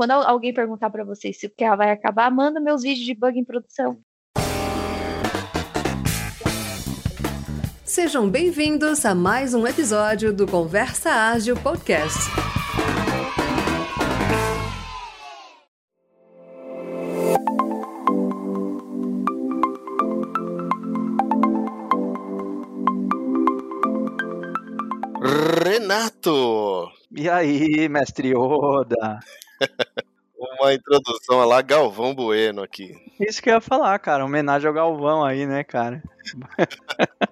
quando alguém perguntar para vocês se o que vai acabar, manda meus vídeos de bug em produção. Sejam bem-vindos a mais um episódio do Conversa Ágil Podcast. Renato! E aí, mestre Oda? Uma introdução lá, Galvão Bueno aqui. Isso que eu ia falar, cara. Homenagem ao Galvão aí, né, cara?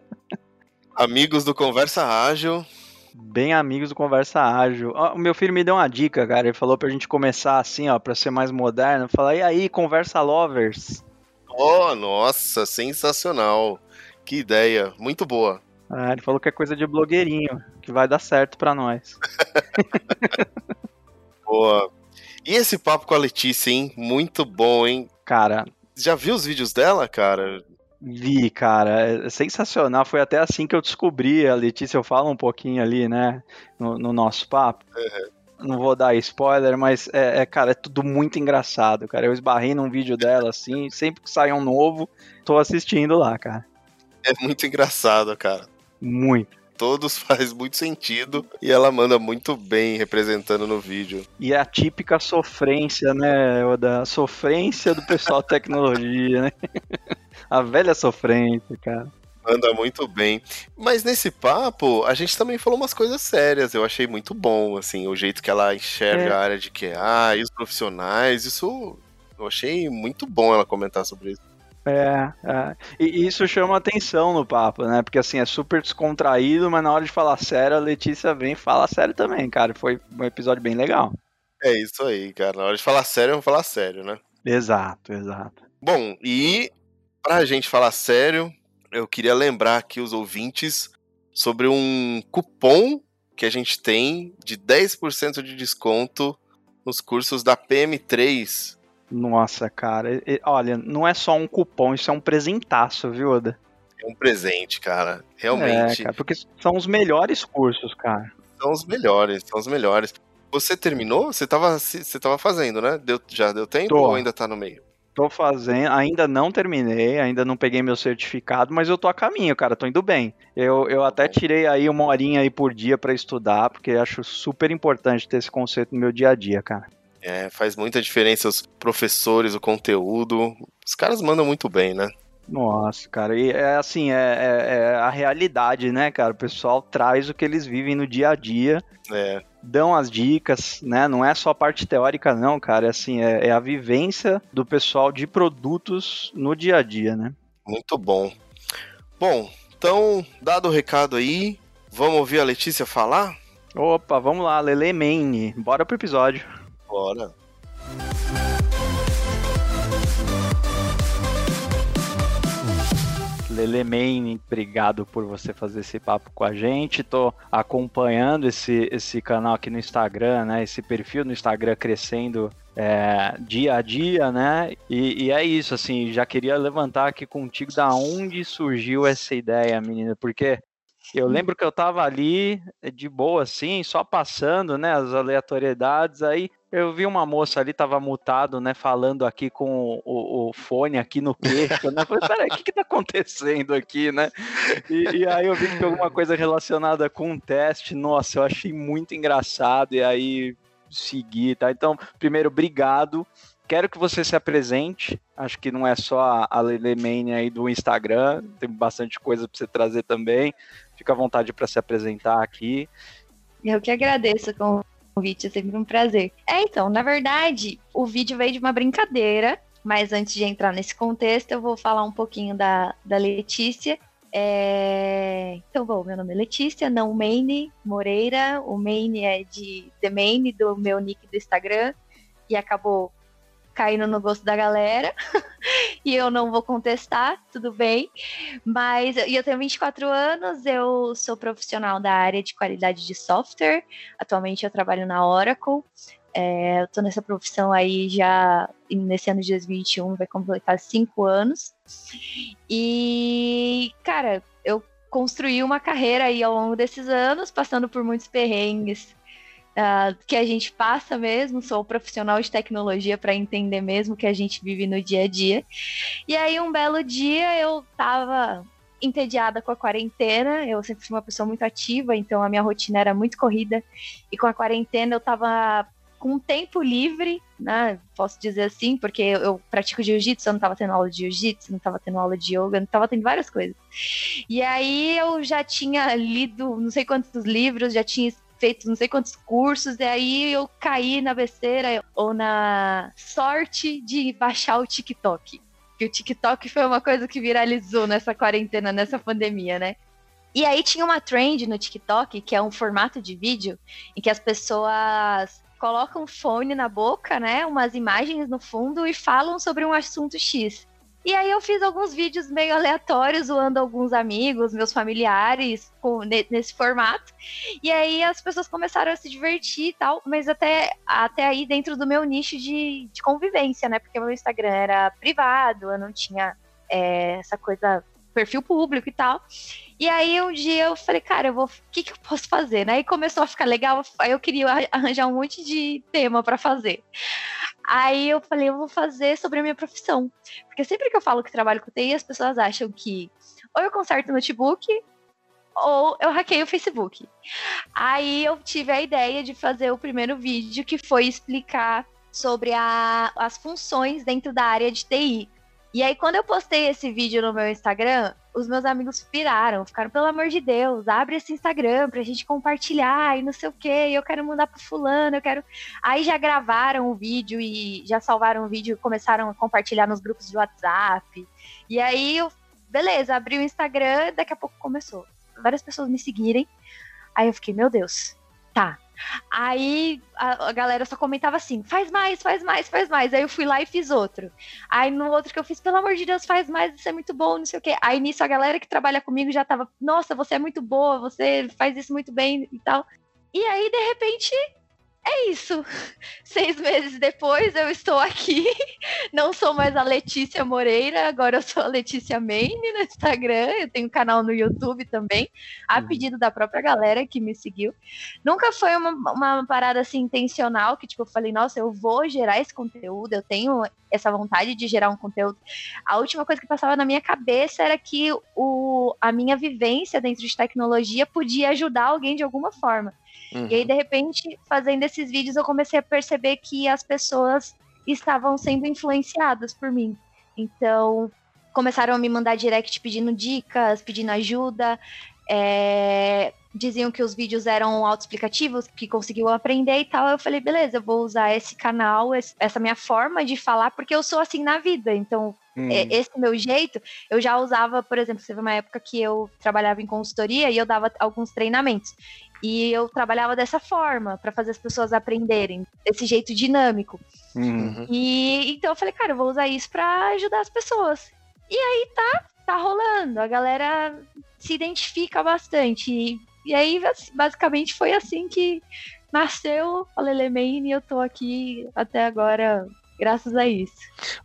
Amigos do Conversa Ágil. Bem amigos do Conversa Ágil. Ó, o meu filho me deu uma dica, cara. Ele falou pra gente começar assim, ó, pra ser mais moderno. Falar, e aí, Conversa Lovers? Oh, nossa, sensacional. Que ideia, muito boa. Ah, ele falou que é coisa de blogueirinho, que vai dar certo pra nós. boa. E esse papo com a Letícia, hein? Muito bom, hein? Cara. Já viu os vídeos dela, cara? Vi, cara, é sensacional. Foi até assim que eu descobri a Letícia. Eu falo um pouquinho ali, né, no, no nosso papo. Uhum. Não vou dar spoiler, mas é, é, cara, é tudo muito engraçado, cara. Eu esbarrei num vídeo dela assim, sempre que sai um novo, tô assistindo lá, cara. É muito engraçado, cara. Muito. Todos faz muito sentido e ela manda muito bem representando no vídeo. E é a típica sofrência, né, da sofrência do pessoal tecnologia, né? a velha sofrência, cara. Manda muito bem. Mas nesse papo, a gente também falou umas coisas sérias. Eu achei muito bom, assim, o jeito que ela enxerga é. a área de QA e os profissionais. Isso eu achei muito bom ela comentar sobre isso. É, é, e isso chama atenção no papo, né? Porque assim, é super descontraído, mas na hora de falar sério, a Letícia vem e fala sério também, cara. Foi um episódio bem legal. É isso aí, cara. Na hora de falar sério, vamos falar sério, né? Exato, exato. Bom, e pra gente falar sério, eu queria lembrar aqui os ouvintes sobre um cupom que a gente tem de 10% de desconto nos cursos da PM3 nossa, cara. olha, não é só um cupom, isso é um presentaço, viu, Oda? É um presente, cara. Realmente. É, cara, porque são os melhores cursos, cara. São os melhores, são os melhores. Você terminou? Você tava, você tava fazendo, né? Deu, já deu tempo tô. ou ainda tá no meio? Tô fazendo, ainda não terminei, ainda não peguei meu certificado, mas eu tô a caminho, cara, tô indo bem. Eu, eu até tirei aí uma horinha aí por dia para estudar, porque acho super importante ter esse conceito no meu dia a dia, cara. É, faz muita diferença os professores, o conteúdo. Os caras mandam muito bem, né? Nossa, cara, e é assim, é, é, é, a realidade, né, cara? O pessoal traz o que eles vivem no dia a dia, é. dão as dicas, né? Não é só a parte teórica, não, cara. É assim, é, é a vivência do pessoal de produtos no dia a dia, né? Muito bom. Bom, então, dado o recado aí, vamos ouvir a Letícia falar? Opa, vamos lá, Lele Maine, bora pro episódio. Bora. Lele Main, obrigado por você fazer esse papo com a gente. Tô acompanhando esse, esse canal aqui no Instagram, né? Esse perfil no Instagram crescendo é, dia a dia, né? E, e, é isso, assim, já queria levantar aqui contigo da onde surgiu essa ideia, menina, porque eu lembro que eu tava ali de boa, assim, só passando, né, as aleatoriedades, aí eu vi uma moça ali, tava mutado, né, falando aqui com o, o fone aqui no queixo, né? Falei, peraí, o que que tá acontecendo aqui, né? E, e, aí eu vi que alguma coisa relacionada com um teste, nossa, eu achei muito engraçado, e aí segui, tá? Então, primeiro, obrigado. Quero que você se apresente. Acho que não é só a Lele Mane aí do Instagram, tem bastante coisa para você trazer também. Fica à vontade para se apresentar aqui. Eu que agradeço com convite, é sempre um prazer. É, então, na verdade, o vídeo veio de uma brincadeira, mas antes de entrar nesse contexto, eu vou falar um pouquinho da, da Letícia. É... Então, bom, meu nome é Letícia, não Maine Moreira. O Maine é de The Maine, do meu nick do Instagram, e acabou caindo no gosto da galera. e eu não vou contestar, tudo bem. Mas eu tenho 24 anos, eu sou profissional da área de qualidade de software. Atualmente eu trabalho na Oracle. É, eu tô nessa profissão aí já nesse ano de 2021, vai completar cinco anos. E, cara, eu construí uma carreira aí ao longo desses anos, passando por muitos perrengues uh, que a gente passa mesmo, sou profissional de tecnologia para entender mesmo que a gente vive no dia a dia. E aí, um belo dia, eu tava entediada com a quarentena. Eu sempre fui uma pessoa muito ativa, então a minha rotina era muito corrida. E com a quarentena eu tava com tempo livre, né? Posso dizer assim, porque eu, eu pratico jiu-jitsu, eu não tava tendo aula de jiu-jitsu, não tava tendo aula de yoga, não tava tendo várias coisas. E aí eu já tinha lido não sei quantos livros, já tinha feito não sei quantos cursos, e aí eu caí na besteira ou na sorte de baixar o TikTok. Que o TikTok foi uma coisa que viralizou nessa quarentena, nessa pandemia, né? E aí tinha uma trend no TikTok, que é um formato de vídeo, em que as pessoas colocam fone na boca, né? Umas imagens no fundo e falam sobre um assunto X. E aí eu fiz alguns vídeos meio aleatórios, zoando alguns amigos, meus familiares, com, nesse formato. E aí as pessoas começaram a se divertir e tal, mas até, até aí dentro do meu nicho de, de convivência, né? Porque meu Instagram era privado, eu não tinha é, essa coisa, perfil público e tal. E aí um dia eu falei, cara, eu vou, o que, que eu posso fazer? Né? Aí começou a ficar legal, aí eu queria arranjar um monte de tema para fazer. Aí eu falei, eu vou fazer sobre a minha profissão. Porque sempre que eu falo que trabalho com TI, as pessoas acham que ou eu conserto notebook ou eu hackeio o Facebook. Aí eu tive a ideia de fazer o primeiro vídeo que foi explicar sobre a, as funções dentro da área de TI. E aí, quando eu postei esse vídeo no meu Instagram, os meus amigos piraram, ficaram, pelo amor de Deus, abre esse Instagram pra gente compartilhar e não sei o que, eu quero mandar pro fulano, eu quero. Aí já gravaram o vídeo e já salvaram o vídeo e começaram a compartilhar nos grupos de WhatsApp. E aí eu, beleza, abri o Instagram, daqui a pouco começou. Várias pessoas me seguirem. Aí eu fiquei, meu Deus, tá, Aí a, a, galera só comentava assim: faz mais, faz mais, faz mais. Aí eu fui lá e fiz outro. Aí no outro que eu fiz, pelo amor de Deus, faz mais, isso é muito bom, não sei o quê. Aí nisso a galera que trabalha comigo já tava: nossa, você é muito boa, você faz isso muito bem e tal. E aí, de repente, é isso. Seis meses depois eu estou aqui. Não sou mais a Letícia Moreira, agora eu sou a Letícia Maine no Instagram. Eu tenho um canal no YouTube também, a uhum. pedido da própria galera que me seguiu. Nunca foi uma, uma parada assim intencional que, tipo, eu falei, nossa, eu vou gerar esse conteúdo, eu tenho essa vontade de gerar um conteúdo. A última coisa que passava na minha cabeça era que o, a minha vivência dentro de tecnologia podia ajudar alguém de alguma forma. Uhum. E aí, de repente, fazendo esses vídeos, eu comecei a perceber que as pessoas estavam sendo influenciadas por mim. Então, começaram a me mandar direct pedindo dicas, pedindo ajuda. É, diziam que os vídeos eram autoexplicativos, que conseguiam aprender e tal. Eu falei, beleza, eu vou usar esse canal, essa minha forma de falar, porque eu sou assim na vida. Então, hum. esse meu jeito, eu já usava, por exemplo, teve uma época que eu trabalhava em consultoria e eu dava alguns treinamentos. E eu trabalhava dessa forma, para fazer as pessoas aprenderem, desse jeito dinâmico. Uhum. E então eu falei, cara, eu vou usar isso para ajudar as pessoas. E aí tá, tá rolando. A galera se identifica bastante. E, e aí, basicamente, foi assim que nasceu a Lelemane e eu tô aqui até agora graças a isso.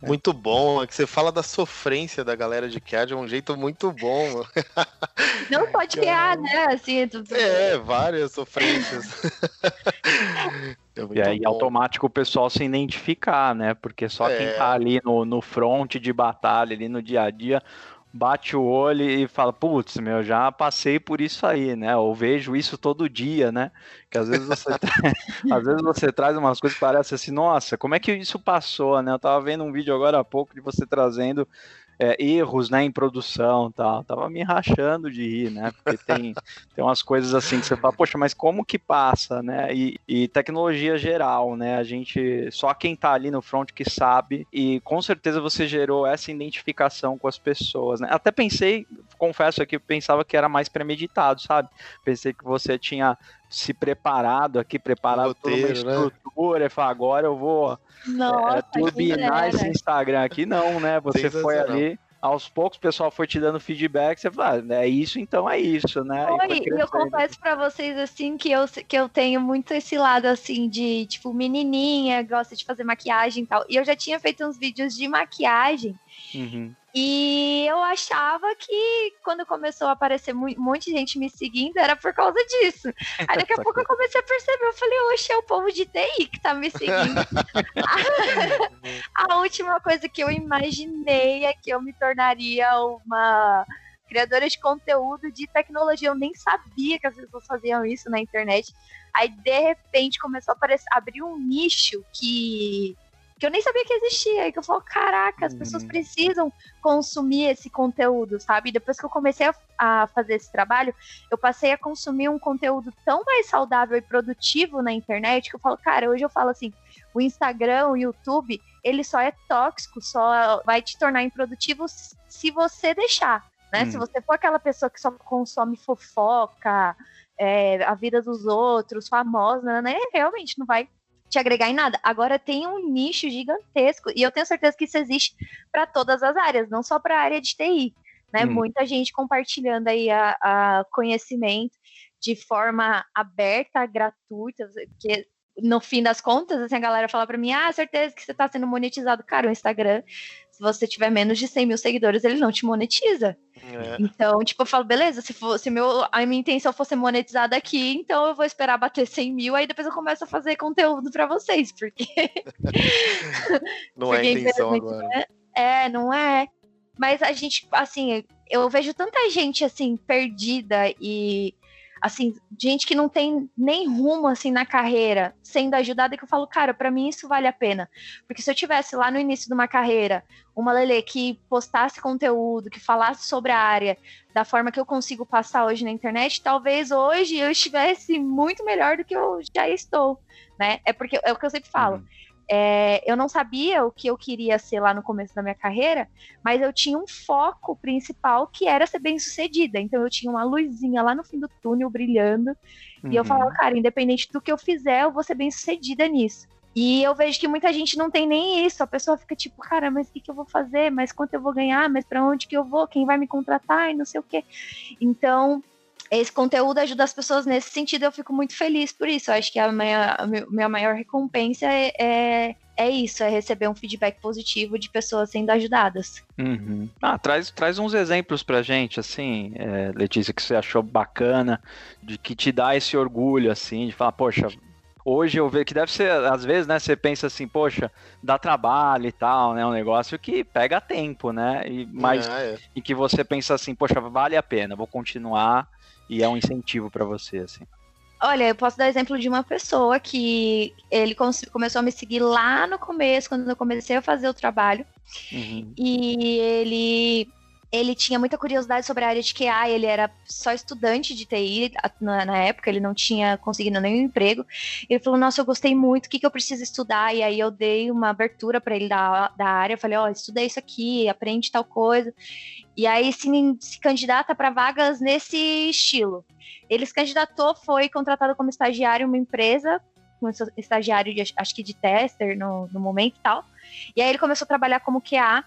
Muito bom, é que você fala da sofrência da galera de CAD de um jeito muito bom. Não pode criar, né? Assim, tudo... É, várias sofrências. É e aí, bom. automático o pessoal se identificar, né? Porque só é. quem tá ali no, no front de batalha, ali no dia a dia, bate o olho e fala, putz, meu, já passei por isso aí, né? Ou vejo isso todo dia, né? Que às vezes você, às vezes você traz umas coisas que parecem assim, nossa, como é que isso passou, né? Eu tava vendo um vídeo agora há pouco de você trazendo é, erros né, em produção tal. Tava me rachando de rir, né? Porque tem, tem umas coisas assim que você fala, poxa, mas como que passa, né? E, e tecnologia geral, né? A gente, só quem tá ali no front que sabe, e com certeza você gerou essa identificação com as pessoas, né? Até pensei, confesso aqui, pensava que era mais premeditado, sabe? Pensei que você tinha se preparado aqui, preparado Roteiro, toda uma né? estrutura, né? e falar, agora eu vou Nossa, é, turbinar esse Instagram aqui, não, né? Você foi ali aos poucos o pessoal foi te dando feedback, você fala, ah, é isso, então é isso, né? Oi, e eu confesso para vocês assim que eu, que eu tenho muito esse lado assim de tipo menininha, gosta de fazer maquiagem e tal. E eu já tinha feito uns vídeos de maquiagem. Uhum. E eu achava que quando começou a aparecer um monte de gente me seguindo, era por causa disso. Aí daqui a pouco eu comecei a perceber, eu falei, oxe, é o povo de TI que tá me seguindo. a última coisa que eu imaginei é que eu me tornaria uma criadora de conteúdo de tecnologia. Eu nem sabia que as pessoas faziam isso na internet. Aí, de repente, começou a aparecer, abrir um nicho que que eu nem sabia que existia. E que eu falo, caraca, as uhum. pessoas precisam consumir esse conteúdo, sabe? Depois que eu comecei a, a, fazer esse trabalho, eu passei a consumir um conteúdo tão mais saudável e produtivo na internet que eu falo, cara, hoje eu falo assim, o Instagram, o YouTube, ele só é tóxico, só vai te tornar improdutivo se você deixar. Né? Hum. Se você for aquela pessoa que só consome fofoca, é, a vida dos outros, famosa, né? Realmente não vai te agregar em nada. Agora tem um nicho gigantesco e eu tenho certeza que isso existe para todas as áreas, não só para a área de TI. Né? Hum. Muita gente compartilhando aí a, a, conhecimento de forma aberta, gratuita, que no fim das contas, assim, a galera fala para mim, ah, certeza que você está sendo monetizado. Cara, o Instagram se você tiver menos de 100 mil seguidores, ele não te monetiza. É. Então, tipo, eu falo, beleza, se, for, se meu, a minha intenção fosse monetizada aqui, então eu vou esperar bater 100 mil, aí depois eu começo a fazer conteúdo para vocês, porque... não porque, é a intenção agora. Né? É, não é. Mas a gente, assim, eu vejo tanta gente, assim, perdida e assim, gente que não tem nem rumo assim na carreira, sendo ajudada, que eu falo, cara, para mim isso vale a pena. Porque se eu tivesse lá no início de uma carreira, uma Lele que postasse conteúdo, que falasse sobre a área da forma que eu consigo passar hoje na internet, talvez hoje eu estivesse muito melhor do que eu já estou, né? É porque é o que eu sempre falo. Uhum. É, eu não sabia o que eu queria ser lá no começo da minha carreira, mas eu tinha um foco principal que era ser bem sucedida. Então eu tinha uma luzinha lá no fim do túnel brilhando. Uhum. E eu falava, uhum. cara, independente do que eu fizer, eu vou ser bem sucedida nisso. E eu vejo que muita gente não tem nem isso. A pessoa fica tipo, cara, mas o que, que eu vou fazer? Mas quanto eu vou ganhar? Mas para onde que eu vou? Quem vai me contratar? E não sei o quê. Então, esse conteúdo ajuda as pessoas nesse sentido, eu fico muito feliz por isso. Eu acho que a minha, a minha maior recompensa é, é, é, isso, é receber um feedback positivo de pessoas sendo ajudadas. Uhum. Ah, traz, traz uns exemplos pra gente, assim, é, Letícia, que você achou bacana, de que te dá esse orgulho, assim, de falar, poxa, hoje eu vejo que deve ser, às vezes, né, você pensa assim, poxa, dá trabalho e tal, né, um negócio que pega tempo, né, e, mas, é, é. e que você pensa assim, poxa, vale a pena, vou continuar e é um incentivo para você, assim? Olha, eu posso dar exemplo de uma pessoa que ele começou a me seguir lá no começo, quando eu comecei a fazer o trabalho. Uhum. E ele ele tinha muita curiosidade sobre a área de QA, ele era só estudante de TI na, na, época, ele não tinha conseguido nenhum emprego. Ele falou: Nossa, eu gostei muito, o que, que eu preciso estudar? E aí eu dei uma abertura para ele da, da área, falei: Ó, oh, estuda isso aqui, aprende tal coisa. E aí se, se candidata para vagas nesse estilo. Ele se candidatou, foi contratado como estagiário em uma empresa, como estagiário de, acho que de tester no, no momento e tal. E aí ele começou a trabalhar como QA.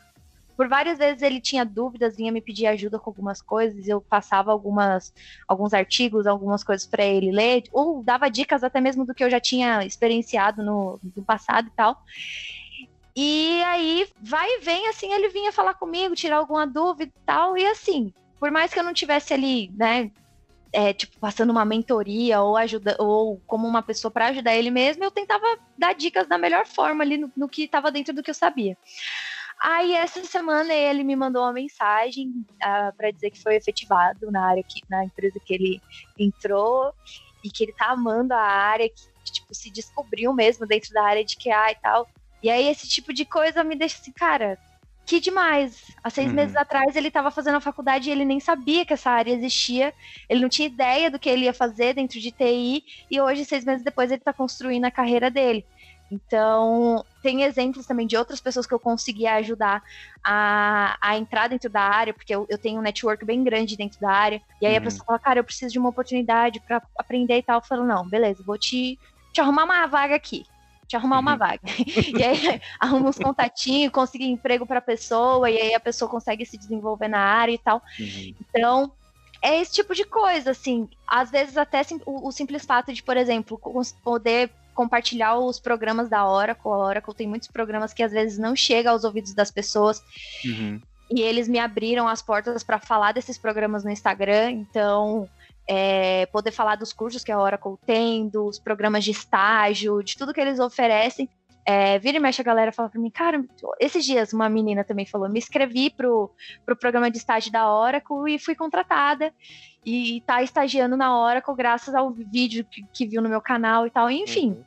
Por várias vezes ele tinha dúvidas, vinha me pedir ajuda com algumas coisas, eu passava algumas, alguns artigos, algumas coisas para ele ler, ou dava dicas até mesmo do que eu já tinha experienciado no, no passado e tal. E aí, vai e vem, assim, ele vinha falar comigo, tirar alguma dúvida e tal. E assim, por mais que eu não tivesse ali, né, é, tipo, passando uma mentoria ou ajuda, ou como uma pessoa para ajudar ele mesmo, eu tentava dar dicas da melhor forma ali no, no que estava dentro do que eu sabia. Aí essa semana ele me mandou uma mensagem uh, ah, para dizer que foi efetivado na área que na empresa que ele entrou e que ele tá amando a área, que tipo se descobriu mesmo dentro da área de QA e tal. E aí esse tipo de coisa me deixa assim, cara, que demais. Há seis uhum. meses atrás ele estava fazendo a faculdade e ele nem sabia que essa área existia. Ele não tinha ideia do que ele ia fazer dentro de TI. E hoje, seis meses depois, ele está construindo a carreira dele. Então, tem exemplos também de outras pessoas que eu consegui ajudar a, a entrar dentro da área, porque eu, eu tenho um network bem grande dentro da área. E aí uhum. a pessoa fala, cara, eu preciso de uma oportunidade para aprender e tal. Eu falo, não, beleza, vou te, te arrumar uma vaga aqui. te arrumar uma vaga. e aí arruma uns contatinhos, conseguir emprego para a pessoa, e aí a pessoa consegue se desenvolver na área e tal. Uhum. Então, é esse tipo de coisa, assim. Às vezes até o, o simples fato de, por exemplo, poder compartilhar os programas da Oracle. A Oracle tem muitos programas que às vezes não chegam aos ouvidos das pessoas. Uhum. E eles me abriram as portas para falar desses programas no Instagram. Então, é, poder falar dos cursos que a Oracle tem, dos programas de estágio, de tudo que eles oferecem. É, vira e mexe a galera fala pra mim, cara, esses dias uma menina também falou, me inscrevi pro, pro programa de estágio da Oracle e fui contratada. E tá estagiando na Oracle graças ao vídeo que, que viu no meu canal e tal. Enfim, uhum.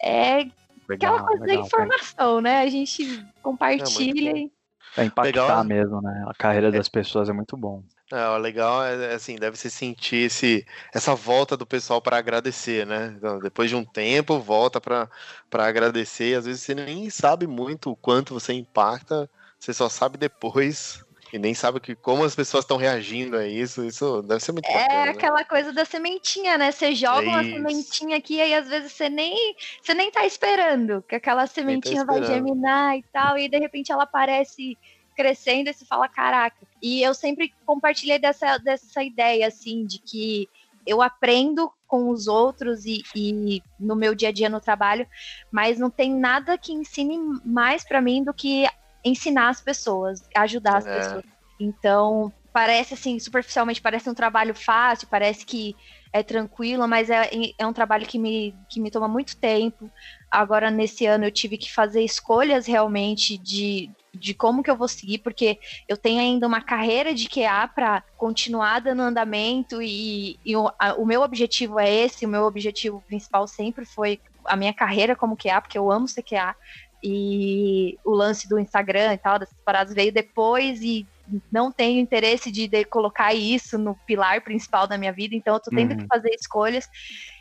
é legal, aquela coisa legal, da informação, cara. né? A gente compartilha é, e... É impactar legal. mesmo, né? A carreira das pessoas é muito bom. É, o legal é, é assim, deve se sentir esse, essa volta do pessoal para agradecer, né? Então, depois de um tempo, volta para agradecer. Às vezes você nem sabe muito o quanto você impacta, você só sabe depois e nem sabe que, como as pessoas estão reagindo a isso. Isso deve ser muito é bacana. É aquela né? coisa da sementinha, né? Você joga é uma sementinha aqui e às vezes você nem, você nem tá esperando que aquela tá sementinha tá vai germinar e tal, e de repente ela aparece crescendo e se fala, caraca. E eu sempre compartilhei dessa, dessa ideia, assim, de que eu aprendo com os outros e, e, no meu dia a dia no trabalho, mas não tem nada que ensine mais para mim do que ensinar as pessoas, ajudar as é. pessoas. Então, parece assim, superficialmente parece um trabalho fácil, parece que é tranquilo, mas é, é um trabalho que me, que me toma muito tempo. Agora, nesse ano, eu tive que fazer escolhas realmente de de como que eu vou seguir, porque eu tenho ainda uma carreira de QA para continuar dando andamento e, e o, a, o, meu objetivo é esse, o meu objetivo principal sempre foi a minha carreira como QA, porque eu amo ser QA, e o lance do Instagram e tal, dessas paradas veio depois e não tenho interesse de, de colocar isso no pilar principal da minha vida, então eu tô tendo uhum. que fazer escolhas,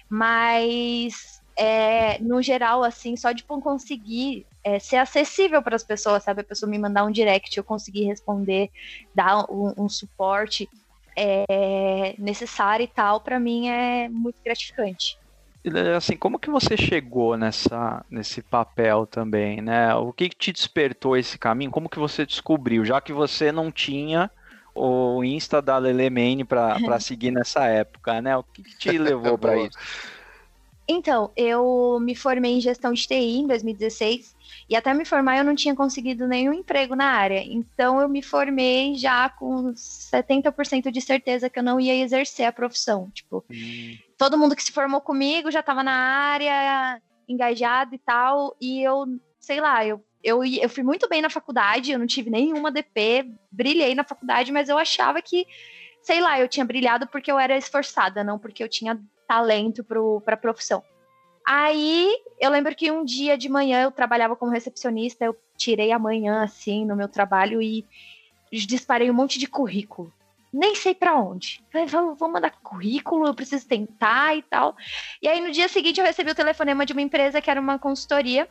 mas é, no geral, assim, só de conseguir é, ser acessível para as pessoas, sabe? A pessoa me mandar um direct, eu conseguir responder, dar um, um suporte é, necessário e tal, para mim é muito gratificante. Assim, como que você chegou nessa, nesse papel também, né? O que, que te despertou esse caminho? Como que você descobriu? Já que você não tinha o Insta da Lelemane para seguir nessa época, né? O que, que te levou para isso? Então, eu me formei em gestão de TI em 2016 e até me formar eu não tinha conseguido nenhum emprego na área. Então eu me formei já com 70% de certeza que eu não ia exercer a profissão. Tipo, hum. Todo mundo que se formou comigo já estava na área, engajado e tal, e eu, sei lá, eu eu, eu fui muito bem na faculdade, eu não tive nenhuma DP, brilhei na faculdade, mas eu achava que, sei lá, eu tinha brilhado porque eu era esforçada, não porque eu tinha talento para a profissão. Aí eu lembro que um dia de manhã eu trabalhava como recepcionista, eu tirei a manhã assim no meu trabalho e disparei um monte de currículo. Nem sei para onde. Falei, vou mandar currículo, eu preciso tentar e tal. E aí no dia seguinte eu recebi o telefonema de uma empresa que era uma consultoria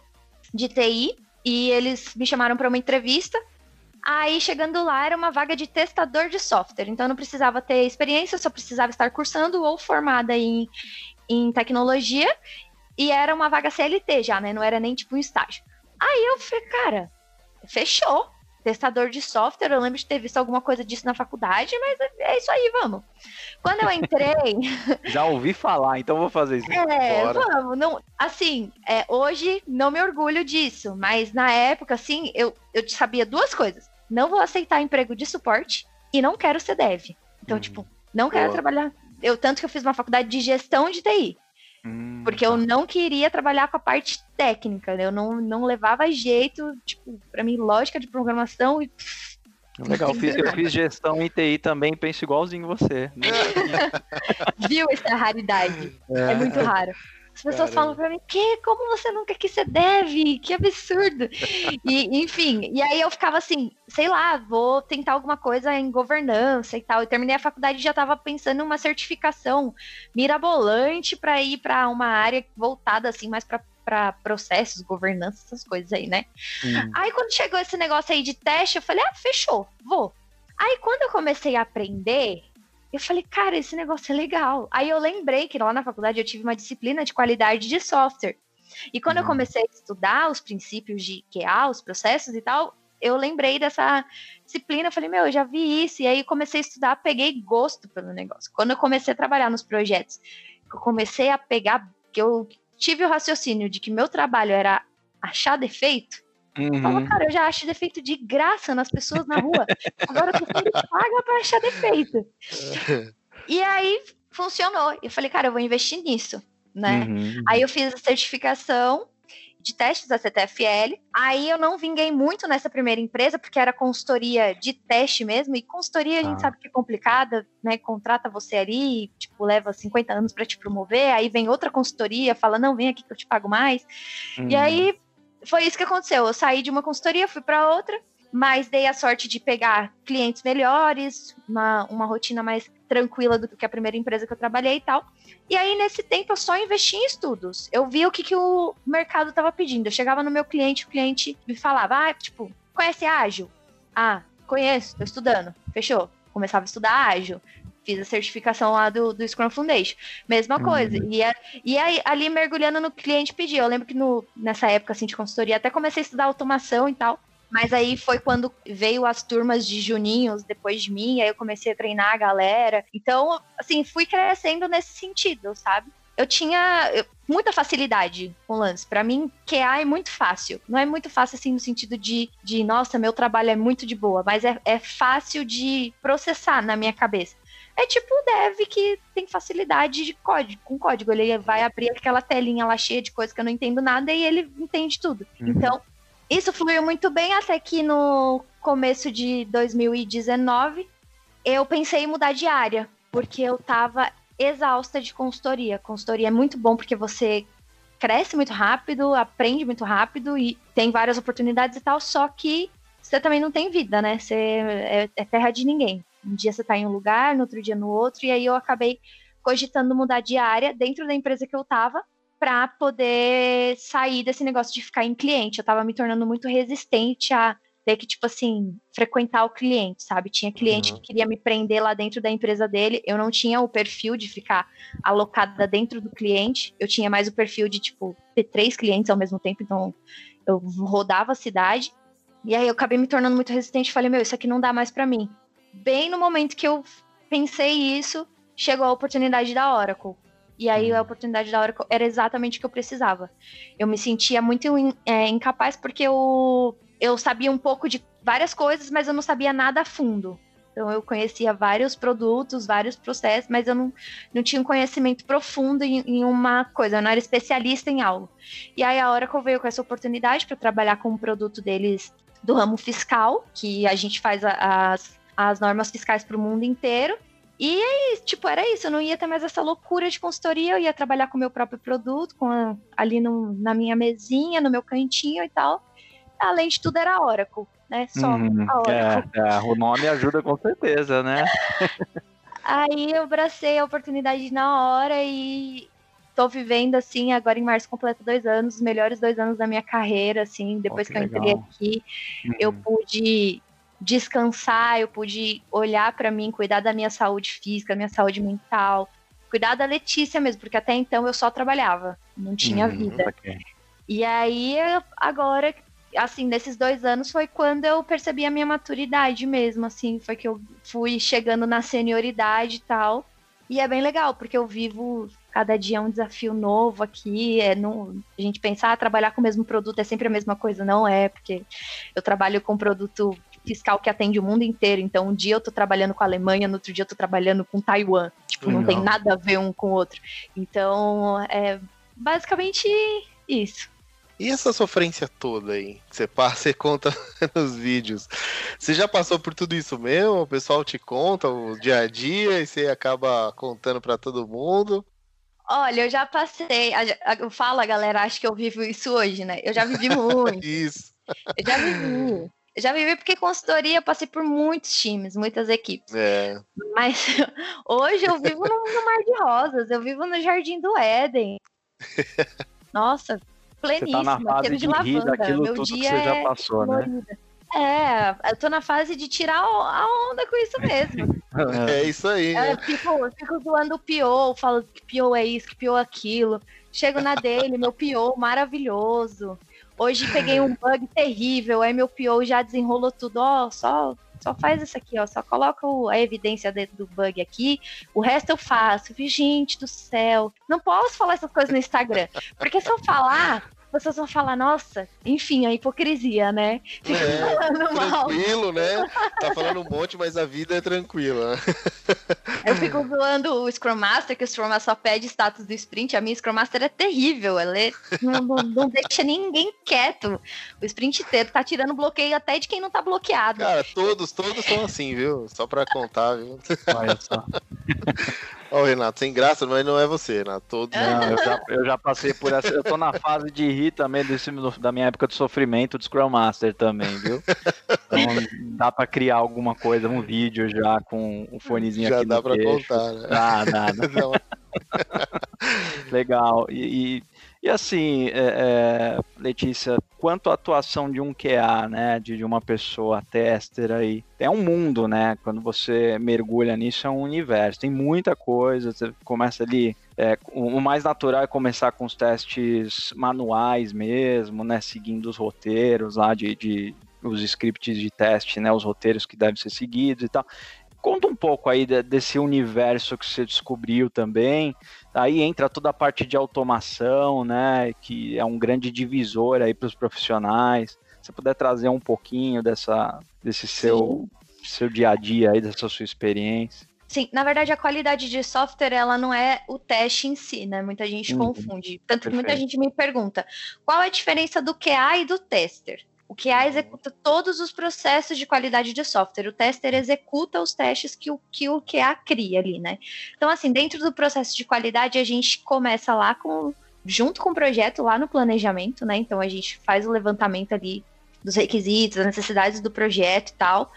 de TI e eles me chamaram para uma entrevista. Aí, chegando lá, era uma vaga de testador de software. Então, eu não precisava ter experiência, só precisava estar cursando ou formada em, em tecnologia. E era uma vaga CLT já, né? Não era nem tipo um estágio. Aí eu falei, cara, fechou. Testador de software, eu lembro de ter visto alguma coisa disso na faculdade, mas é isso aí, vamos. Quando eu entrei. Já ouvi falar, então vou fazer isso. É, Bora. vamos. Não, assim, é, hoje não me orgulho disso, mas na época, assim, eu, eu sabia duas coisas não vou aceitar emprego de suporte e não quero ser dev. Então, hum, tipo, não quero boa. trabalhar. Eu tanto que eu fiz uma faculdade de gestão de TI. Hum, porque eu tá. não queria trabalhar com a parte técnica, né? Eu não, não levava jeito, tipo, para mim, lógica de programação e. Legal, eu fiz, eu fiz gestão em TI também, penso igualzinho você. Né? Viu essa raridade? É, é muito raro. As pessoas Caramba. falam pra mim, que? Como você nunca quis ser dev? Que absurdo. e, enfim, e aí eu ficava assim, sei lá, vou tentar alguma coisa em governança e tal. Eu terminei a faculdade e já tava pensando em uma certificação mirabolante para ir para uma área voltada assim mais para para processos, governança, essas coisas aí, né? Hum. Aí quando chegou esse negócio aí de teste, eu falei, ah, fechou, vou. Aí quando eu comecei a aprender, eu falei, cara, esse negócio é legal. Aí eu lembrei que lá na faculdade eu tive uma disciplina de qualidade de software. E quando uhum. eu comecei a estudar os princípios de QA, os processos e tal, eu lembrei dessa disciplina, falei, meu, eu já vi isso, e aí comecei a estudar, peguei gosto pelo negócio. Quando eu comecei a trabalhar nos projetos, eu comecei a pegar, que eu tive o raciocínio de que meu trabalho era achar defeito, Uhum. Eu falo, cara, eu já acho defeito de graça nas pessoas na rua. Agora tu paga pra achar defeito. e aí funcionou. Eu falei, cara, eu vou investir nisso, né? Uhum. Aí eu fiz a certificação de testes da CTFL. Aí eu não vinguei muito nessa primeira empresa, porque era consultoria de teste mesmo, e consultoria a gente ah. sabe que é complicada, né? Contrata você ali, tipo, leva 50 anos para te promover, aí vem outra consultoria, fala, não, vem aqui que eu te pago mais. Uhum. E aí foi isso que aconteceu. Eu saí de uma consultoria, fui para outra, mas dei a sorte de pegar clientes melhores, uma, uma rotina mais tranquila do que a primeira empresa que eu trabalhei e tal. E aí, nesse tempo, eu só investi em estudos. Eu vi o que, que o mercado estava pedindo. Eu chegava no meu cliente, o cliente me falava, ah, tipo, conhece ágil? Ah, conheço, tô estudando. Fechou. Começava a estudar ágil fiz a certificação lá do, do Scrum Foundation. Mesma uhum. coisa. Uhum. E, a, e aí, ali mergulhando no cliente pedir. Eu lembro que no, nessa época assim, de consultoria até comecei a estudar automação e tal. Mas aí foi quando veio as turmas de juninhos depois de mim, aí eu comecei a treinar a galera. Então, assim, fui crescendo nesse sentido, sabe? Eu tinha muita facilidade com o lance. Para mim, QA é muito fácil. Não é muito fácil, assim, no sentido de, de nossa, meu trabalho é muito de boa, mas é, é fácil de processar na minha cabeça. É tipo o dev que tem facilidade de código, com código. Ele vai abrir aquela telinha lá cheia de coisas que eu não entendo nada e ele entende tudo. Uhum. Então, isso fluiu muito bem até que no começo de 2019 eu pensei em mudar de área, porque eu tava exausta de consultoria. Consultoria é muito bom porque você cresce muito rápido, aprende muito rápido e tem várias oportunidades e tal, só que você também não tem vida, né? Você é, é terra de ninguém. Um dia você está em um lugar, no outro dia no outro, e aí eu acabei cogitando mudar de área dentro da empresa que eu estava para poder sair desse negócio de ficar em cliente. Eu estava me tornando muito resistente a ter que, tipo assim, frequentar o cliente, sabe? Tinha cliente uhum. que queria me prender lá dentro da empresa dele. Eu não tinha o perfil de ficar alocada dentro do cliente. Eu tinha mais o perfil de, tipo, ter três clientes ao mesmo tempo. Então, eu rodava a cidade. E aí eu acabei me tornando muito resistente. Falei, meu, isso aqui não dá mais para mim bem no momento que eu pensei isso, chegou a oportunidade da Oracle. E aí a uhum. oportunidade da Oracle era exatamente o que eu precisava. Eu me sentia muito é, incapaz porque eu, eu sabia um pouco de várias coisas, mas eu não sabia nada a fundo. Então eu conhecia vários produtos, vários processos, mas eu não, não tinha um conhecimento profundo em, em uma coisa, eu não era especialista em algo. E aí a Oracle veio com essa oportunidade para trabalhar com um produto deles do ramo fiscal, que a gente faz as as normas fiscais para o mundo inteiro. E aí, tipo, era isso, eu não ia ter mais essa loucura de consultoria, eu ia trabalhar com o meu próprio produto, com a, ali no, na minha mesinha, no meu cantinho e tal. Além de tudo, era Oracle, né? Só uhum, a Oracle. É, é, o nome ajuda com certeza, né? aí eu abracei a oportunidade na hora e tô vivendo, assim, agora em março completa dois anos, os melhores dois anos da minha carreira, assim, depois oh, que, que eu entrei aqui, uhum. eu pude descansar, eu pude olhar para mim, cuidar da minha saúde física, minha saúde mental, cuidar da Letícia mesmo, porque até então eu só trabalhava, não tinha hum, vida. Okay. E aí, agora, assim, nesses dois anos foi quando eu percebi a minha maturidade mesmo, assim, foi que eu fui chegando na senioridade e tal. E é bem legal, porque eu vivo cada dia um desafio novo aqui. É não, a gente pensar, ah, trabalhar com o mesmo produto é sempre a mesma coisa, não é, porque eu trabalho com produto fiscal que atende o mundo inteiro. Então, um dia eu tô trabalhando com a Alemanha, no outro dia eu tô trabalhando com Taiwan. Tipo, não, não tem nada a ver um com o outro. Então, é basicamente isso. E essa sofrência toda aí que você passa e conta nos vídeos? Você já passou por tudo isso mesmo? O pessoal te conta o dia a dia e você acaba contando para todo mundo? Olha, eu já passei. Eu falo, a galera acha que eu vivo isso hoje, né? Eu já vivi muito. isso. Eu já vivi já vivi porque consultoria eu passei por muitos times, muitas equipes. É. Mas hoje eu vivo no, no, Mar de Rosas, eu vivo no Jardim do Éden. Nossa, pleníssima, você tá fase de, de lavanda. Meu dia que você já passou, é né? É, eu tô na fase de tirar a onda com isso mesmo. É isso aí. É, fico, fico zoando o Pio, falo que Pio é isso, que Pio é aquilo. chego na dele, meu PO maravilhoso. Hoje peguei um bug terrível, aí meu PO já desenrolou tudo, ó, só só faz isso aqui, ó, só coloca a evidência dentro do bug aqui, o resto eu faço. Gente do céu, não posso falar essas coisas no Instagram, porque se eu falar, pessoas vão falar, nossa, enfim, a hipocrisia, né? Fica é, tranquilo, né? Tá falando um monte, mas a vida é tranquila. Eu fico zoando o Scrum Master, que o Scrum Master só pede status do sprint. A minha Scrum Master é terrível, ela é, não, não, não, deixa ninguém quieto. O sprint inteiro tá tirando bloqueio até de quem não tá bloqueado. Cara, todos, todos são assim, viu? Só pra contar, viu? Olha só. Ó, oh, Renato, sem graça, mas não é você, Renato. Todos... Não, eu já, eu já passei por essa. Eu tô na fase de rir também desse, da minha época de sofrimento do Scrum Master também, viu? Então dá pra criar alguma coisa, um vídeo já com um fonezinho já aqui dá pra queixo. contar, né? Dá, dá. dá. Legal. E, e e assim, é, é, Letícia, quanto à atuação de um QA, né, de, de, uma pessoa tester aí, é um mundo, né? Quando você mergulha nisso, é um universo. Tem muita coisa, você começa ali. É, o mais natural é começar com os testes manuais mesmo, né? Seguindo os roteiros lá de, de os scripts de teste, né? Os roteiros que devem ser seguidos e tal. Conta um pouco aí desse universo que você descobriu também. Aí entra toda a parte de automação, né? Que é um grande divisor aí para os profissionais. Se puder trazer um pouquinho dessa, desse seu, seu dia a dia aí, dessa sua experiência. Sim, na verdade a qualidade de software ela não é o teste em si, né? Muita gente uhum. confunde. Tanto que muita gente me pergunta qual é a diferença do QA e do tester. O QA executa todos os processos de qualidade de software. O tester executa os testes que o, que o QA cria ali, né? Então, assim, dentro do processo de qualidade, a gente começa lá com junto com o projeto lá no planejamento, né? Então a gente faz o levantamento ali dos requisitos, das necessidades do projeto e tal,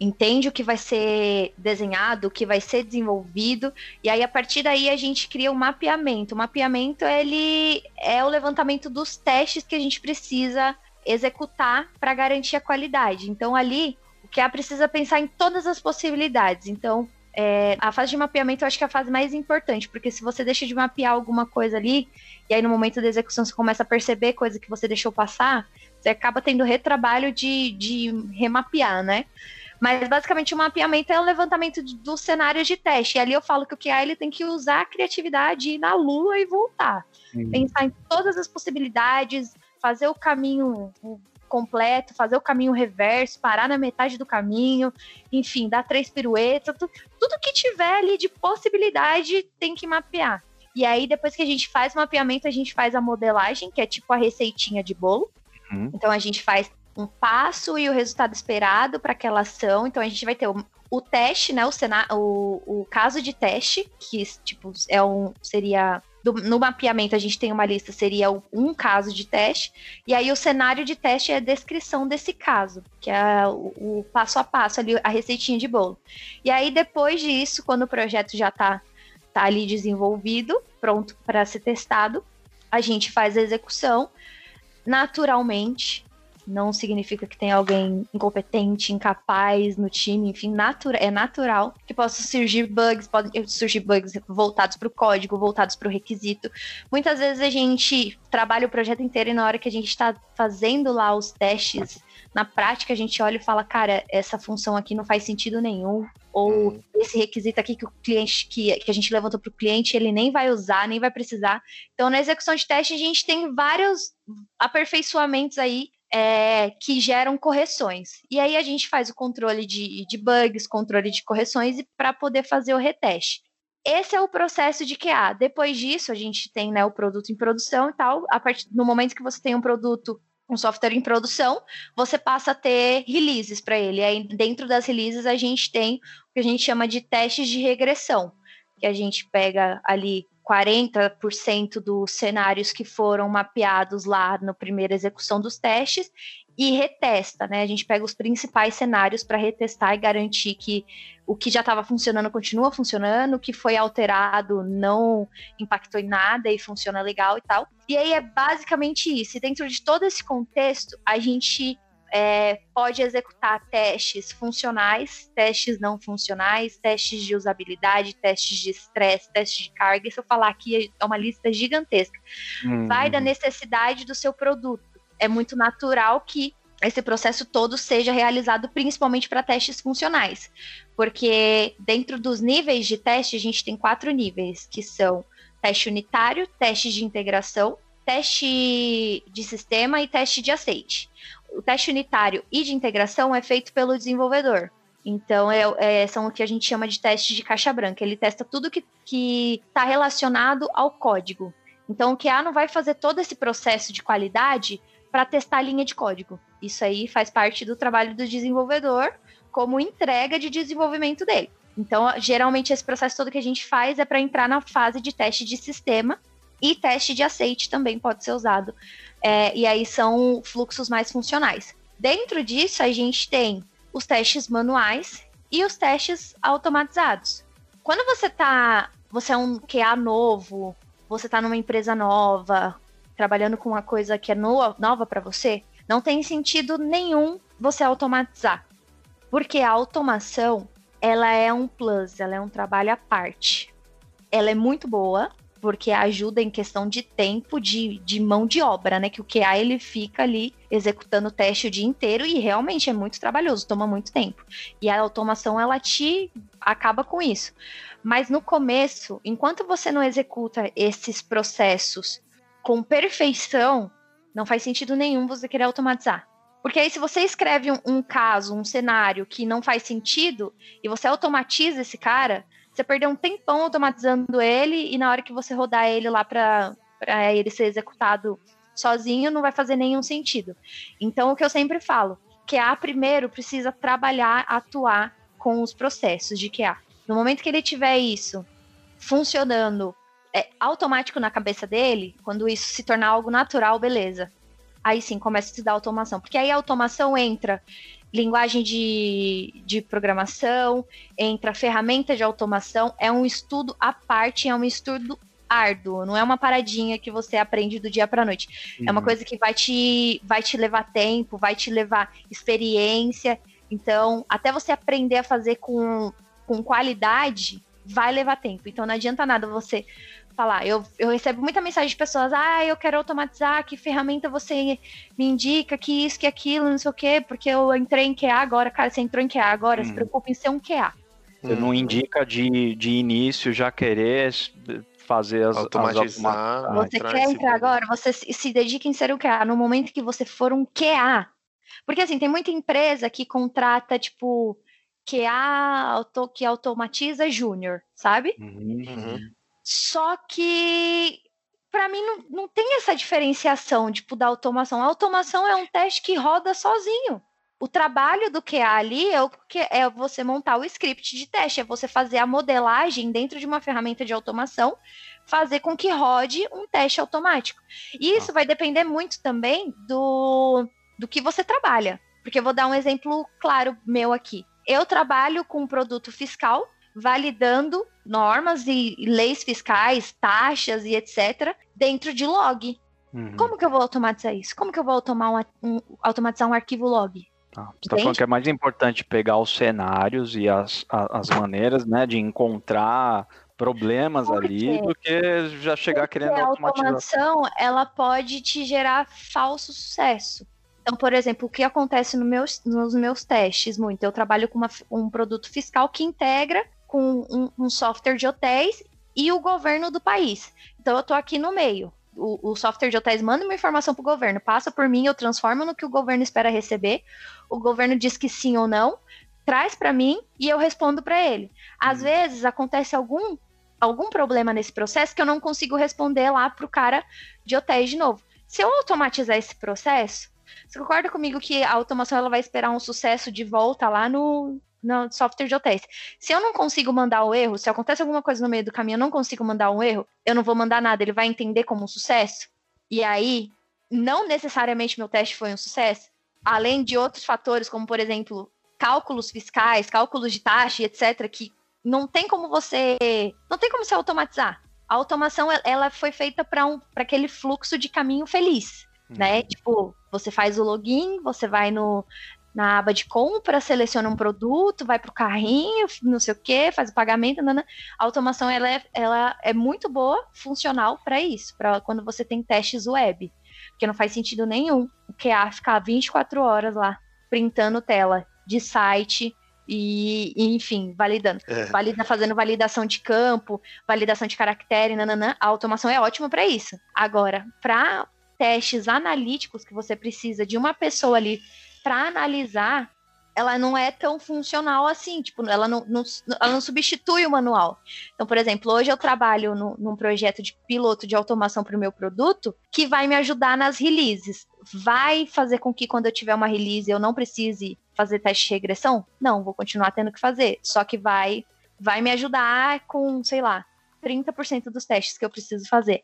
entende o que vai ser desenhado, o que vai ser desenvolvido, e aí a partir daí a gente cria um mapeamento. O mapeamento ele é o levantamento dos testes que a gente precisa executar para garantir a qualidade. Então, ali, o que é precisa pensar em todas as possibilidades. Então, é, a fase de mapeamento eu acho que é a fase mais importante, porque se você deixa de mapear alguma coisa ali, e aí no momento da execução você começa a perceber coisa que você deixou passar, você acaba tendo retrabalho de, de remapear, né? Mas basicamente o mapeamento é o levantamento dos cenários de teste. E ali eu falo que o QA ele tem que usar a criatividade, ir na lua e voltar. Uhum. Pensar em todas as possibilidades, fazer o caminho completo, fazer o caminho reverso, parar na metade do caminho, enfim, dar três piruetas, tudo, tudo que tiver ali de possibilidade tem que mapear. E aí, depois que a gente faz o mapeamento, a gente faz a modelagem, que é tipo a receitinha de bolo. Uhum. Então, a gente faz um passo e o resultado esperado para aquela ação. Então, a gente vai ter o, o teste, né? O, o, o caso de teste, que tipo, é um, seria do, no mapeamento a gente tem uma lista, seria um caso de teste, e aí o cenário de teste é a descrição desse caso, que é o, o passo a passo ali, a receitinha de bolo. E aí depois disso, quando o projeto já está tá ali desenvolvido, pronto para ser testado, a gente faz a execução naturalmente, não significa que tem alguém incompetente, incapaz no time, enfim, natura, é natural que possam surgir bugs, podem surgir bugs voltados para o código, voltados para o requisito. Muitas vezes a gente trabalha o projeto inteiro e na hora que a gente está fazendo lá os testes, na prática a gente olha e fala, cara, essa função aqui não faz sentido nenhum, ou hum. esse requisito aqui que o cliente que, que a gente levantou para o cliente ele nem vai usar, nem vai precisar. Então, na execução de teste, a gente tem vários aperfeiçoamentos aí é, que geram correções. E aí a gente faz o controle de, de bugs, controle de correções para poder fazer o reteste. Esse é o processo de QA. Depois disso, a gente tem né, o produto em produção e tal. A partir no momento que você tem um produto, um software em produção, você passa a ter releases para ele. Aí dentro das releases a gente tem o que a gente chama de testes de regressão, que a gente pega ali 40% dos cenários que foram mapeados lá na primeira execução dos testes e retesta, né? A gente pega os principais cenários para retestar e garantir que o que já estava funcionando continua funcionando, o que foi alterado não impactou em nada e funciona legal e tal. E aí é basicamente isso. E dentro de todo esse contexto, a gente é, pode executar testes funcionais, testes não funcionais, testes de usabilidade, testes de estresse, testes de carga. E se eu falar aqui, é uma lista gigantesca. Uhum. Vai da necessidade do seu produto. É muito natural que esse processo todo seja realizado principalmente para testes funcionais, porque dentro dos níveis de teste a gente tem quatro níveis, que são teste unitário, teste de integração, teste de sistema e teste de aceite. O teste unitário e de integração é feito pelo desenvolvedor. Então, é, é, são o que a gente chama de teste de caixa branca. Ele testa tudo que está relacionado ao código. Então, o QA não vai fazer todo esse processo de qualidade para testar a linha de código. Isso aí faz parte do trabalho do desenvolvedor como entrega de desenvolvimento dele. Então, geralmente, esse processo todo que a gente faz é para entrar na fase de teste de sistema e teste de aceite também pode ser usado. É, e aí são fluxos mais funcionais. Dentro disso, a gente tem os testes manuais e os testes automatizados. Quando você tá, você é um QA novo, você está numa empresa nova, trabalhando com uma coisa que é no, nova para você, não tem sentido nenhum você automatizar. Porque a automação, ela é um plus, ela é um trabalho à parte. Ela é muito boa, porque ajuda em questão de tempo de, de mão de obra, né? Que o QA ele fica ali executando o teste o dia inteiro e realmente é muito trabalhoso, toma muito tempo. E a automação ela te acaba com isso. Mas no começo, enquanto você não executa esses processos com perfeição, não faz sentido nenhum você querer automatizar. Porque aí, se você escreve um, um, caso, um cenário que não faz sentido, e você automatiza esse cara, você perdeu um tempão automatizando ele e na hora que você rodar ele lá para ele ser executado sozinho, não vai fazer nenhum sentido. Então, o que eu sempre falo, QA primeiro precisa trabalhar, atuar com os processos de QA. No momento que ele tiver isso funcionando é, automático na cabeça dele, quando isso se tornar algo natural, beleza. Aí sim começa a se dar automação. Porque aí a automação entra linguagem de, de programação, entra ferramenta de automação, é um estudo à parte, é um estudo árduo, não é uma paradinha que você aprende do dia para noite. Uhum. É uma uhum. coisa que vai te, vai te levar tempo, vai te levar experiência. Então, até você aprender a fazer com, com qualidade, vai levar tempo. Então, não adianta nada você falar. Eu, eu recebo muita mensagem de pessoas, ah, eu quero automatizar, que ferramenta você me indica, que isso, que aquilo, não sei o quê, porque eu entrei em QA agora, cara, você entrou em QA agora, hum. se preocupe em ser um QA. Você hum. não indica de, de início já querer fazer as automatizar. As você quer entrar agora, você se, se dedica em ser um QA. No momento que você for um QA. Porque assim, tem muita empresa que contrata, tipo, QA auto, que automatiza júnior, sabe? Uhum. uhum. Só que para mim não, não tem essa diferenciação tipo da automação. A automação é um teste que roda sozinho. O trabalho do QA ali é, o que, é você montar o script de teste, é você fazer a modelagem dentro de uma ferramenta de automação, fazer com que rode um teste automático. E isso vai depender muito também do, do que você trabalha. Porque eu vou dar um exemplo claro meu aqui. Eu trabalho com um produto fiscal, validando normas e leis fiscais, taxas e etc., dentro de log. Uhum. Como que eu vou automatizar isso? Como que eu vou automar um, um, automatizar um arquivo log? Ah, você está falando que é mais importante pegar os cenários e as, as maneiras né, de encontrar problemas ali do que já chegar Porque querendo automatizar. A automação ela pode te gerar falso sucesso. Então, por exemplo, o que acontece no meus, nos meus testes muito? Eu trabalho com uma, um produto fiscal que integra com um, um software de hotéis e o governo do país. Então eu estou aqui no meio. O, o, software de hotéis manda uma informação para o governo, passa por mim, eu transformo no que o governo espera receber. O governo diz que sim ou não, traz para mim e eu respondo para ele. Às hum. vezes acontece algum algum problema nesse processo que eu não consigo responder lá para o cara de hotéis de novo. Se eu automatizar esse processo, você concorda comigo que a automação ela vai esperar um sucesso de volta lá no, no software de hotéis. Se eu não consigo mandar o erro, se acontece alguma coisa no meio do caminho, eu não consigo mandar um erro, eu não vou mandar nada, ele vai entender como um sucesso. E aí, não necessariamente meu teste foi um sucesso, além de outros fatores, como por exemplo, cálculos fiscais, cálculos de taxa, etc, que não tem como você, não tem como se automatizar. A automação ela foi feita para um, aquele fluxo de caminho feliz. né? Tipo, você faz o login, você vai no, na aba de compra, seleciona um produto, vai para o carrinho, não sei o que, faz o pagamento. Nana. A automação ela é, ela é muito boa, funcional para isso, para quando você tem testes web. Porque não faz sentido nenhum o QA ficar 24 horas lá printando tela de site e, e enfim, validando. É. Valida, fazendo validação de campo, validação de caractere, nananã. A automação é ótima para isso. Agora, para testes analíticos que você precisa de uma pessoa ali para analisar, ela não é tão funcional assim, tipo, ela não, não, ela não substitui o manual. Então, por exemplo, hoje eu trabalho no, num projeto de piloto de automação para o meu produto que vai me ajudar nas releases. Vai fazer com que quando eu tiver uma release eu não precise fazer teste de regressão? Não, vou continuar tendo que fazer. Só que vai, vai me ajudar com, sei lá, 30% dos testes que eu preciso fazer.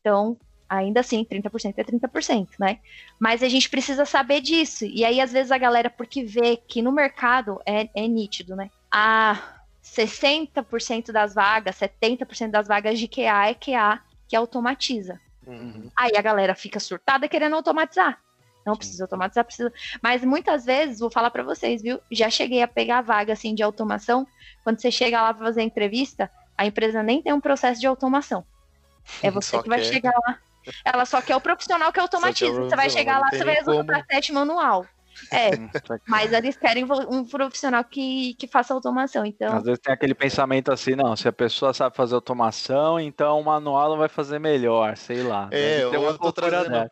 Então, ainda assim, 30% é 30%, né? Mas a gente precisa saber disso. E aí, às vezes, a galera, porque vê que no mercado é, é nítido, né? A 60% das vagas, 70% das vagas de QA é QA que automatiza. Uhum. Aí a galera fica surtada querendo automatizar. Não precisa automatizar, precisa. Mas muitas vezes, vou falar para vocês, viu? Já cheguei a pegar vaga assim de automação. Quando você chega lá para fazer a entrevista, a empresa nem tem um processo de automação. É você que vai chegar lá ela só quer o profissional que automatiza. Você vai chegar lá, você vai executar como... teste manual. É, mas eles querem um profissional que, que faça automação, então... Às vezes tem aquele pensamento assim, não, se a pessoa sabe fazer automação, então o manual não vai fazer melhor, sei lá. É, eu tô trazendo,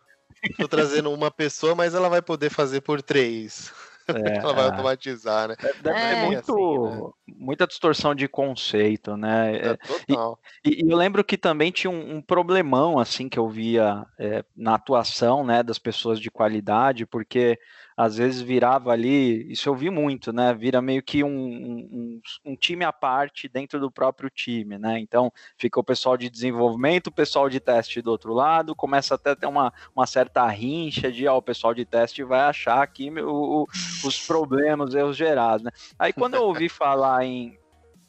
tô trazendo uma pessoa, mas ela vai poder fazer por três. É, ela vai é. automatizar, né? Deve é, ter muito, assim, né? muita distorção de conceito, né? É, total. E, e, eu lembro que também tinha um, um problemão, assim, que eu via é, na atuação, né, das pessoas de qualidade, porque às vezes virava ali, isso eu vi muito, né? Vira meio que um, um, um, time à parte dentro do próprio time, né? Então fica o pessoal de desenvolvimento, o pessoal de teste do outro lado, começa até a ter uma, uma certa rincha de ó, o pessoal de teste vai achar aqui o, o, os problemas, erros gerados, né? Aí quando eu ouvi falar em,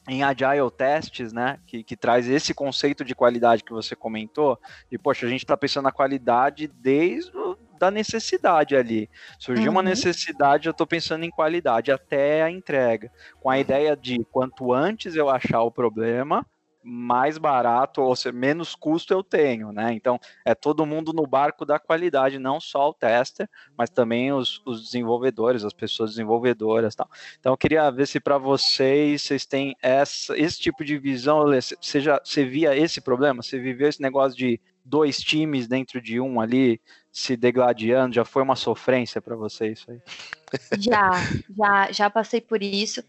em Agile Tests, né, que, que traz esse conceito de qualidade que você comentou, e poxa, a gente está pensando na qualidade desde o da necessidade ali. Surgiu uhum. uma necessidade, eu estou pensando em qualidade até a entrega, com a ideia de quanto antes eu achar o problema, mais barato ou seja, menos custo eu tenho, né? Então é todo mundo no barco da qualidade, não só o tester, mas também os, os desenvolvedores, as pessoas desenvolvedoras, tal. Então eu queria ver se para vocês vocês têm essa, esse tipo de visão, você já você via esse problema, você viveu esse negócio de dois times dentro de um ali se degladiando? Já foi uma sofrência para você isso aí? Já, já, já passei por isso.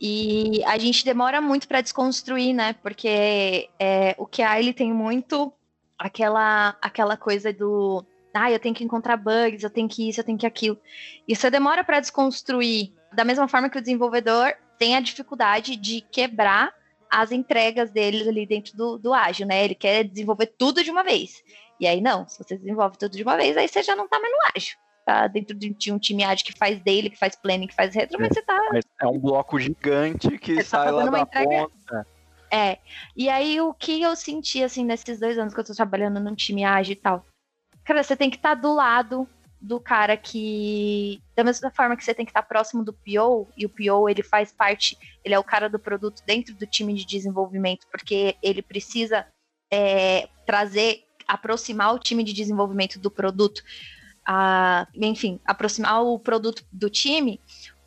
E a gente demora muito para desconstruir, né? Porque é, o QA ele tem muito aquela, aquela coisa do ah, eu tenho que encontrar bugs, eu tenho que isso, eu tenho que aquilo. E você demora para desconstruir, da mesma forma que o desenvolvedor tem a dificuldade de quebrar as entregas deles ali dentro do, do ágil, né? Ele quer desenvolver tudo de uma vez. E aí, não, se você desenvolve tudo de uma vez, aí você já não tá mais no ágil. Tá dentro de um time ágil que faz daily, que faz planning, que faz retro, mas você tá. Mas é um bloco gigante que você tá sai tá lá da entrega... ponta. É. E aí, o que eu senti, assim, nesses dois anos que eu tô trabalhando num time ágil e tal? Cara, você tem que estar tá do lado do cara que da mesma forma que você tem que estar próximo do PO e o PO ele faz parte, ele é o cara do produto dentro do time de desenvolvimento porque ele precisa é, trazer, aproximar o time de desenvolvimento do produto, a, enfim, aproximar o produto do time.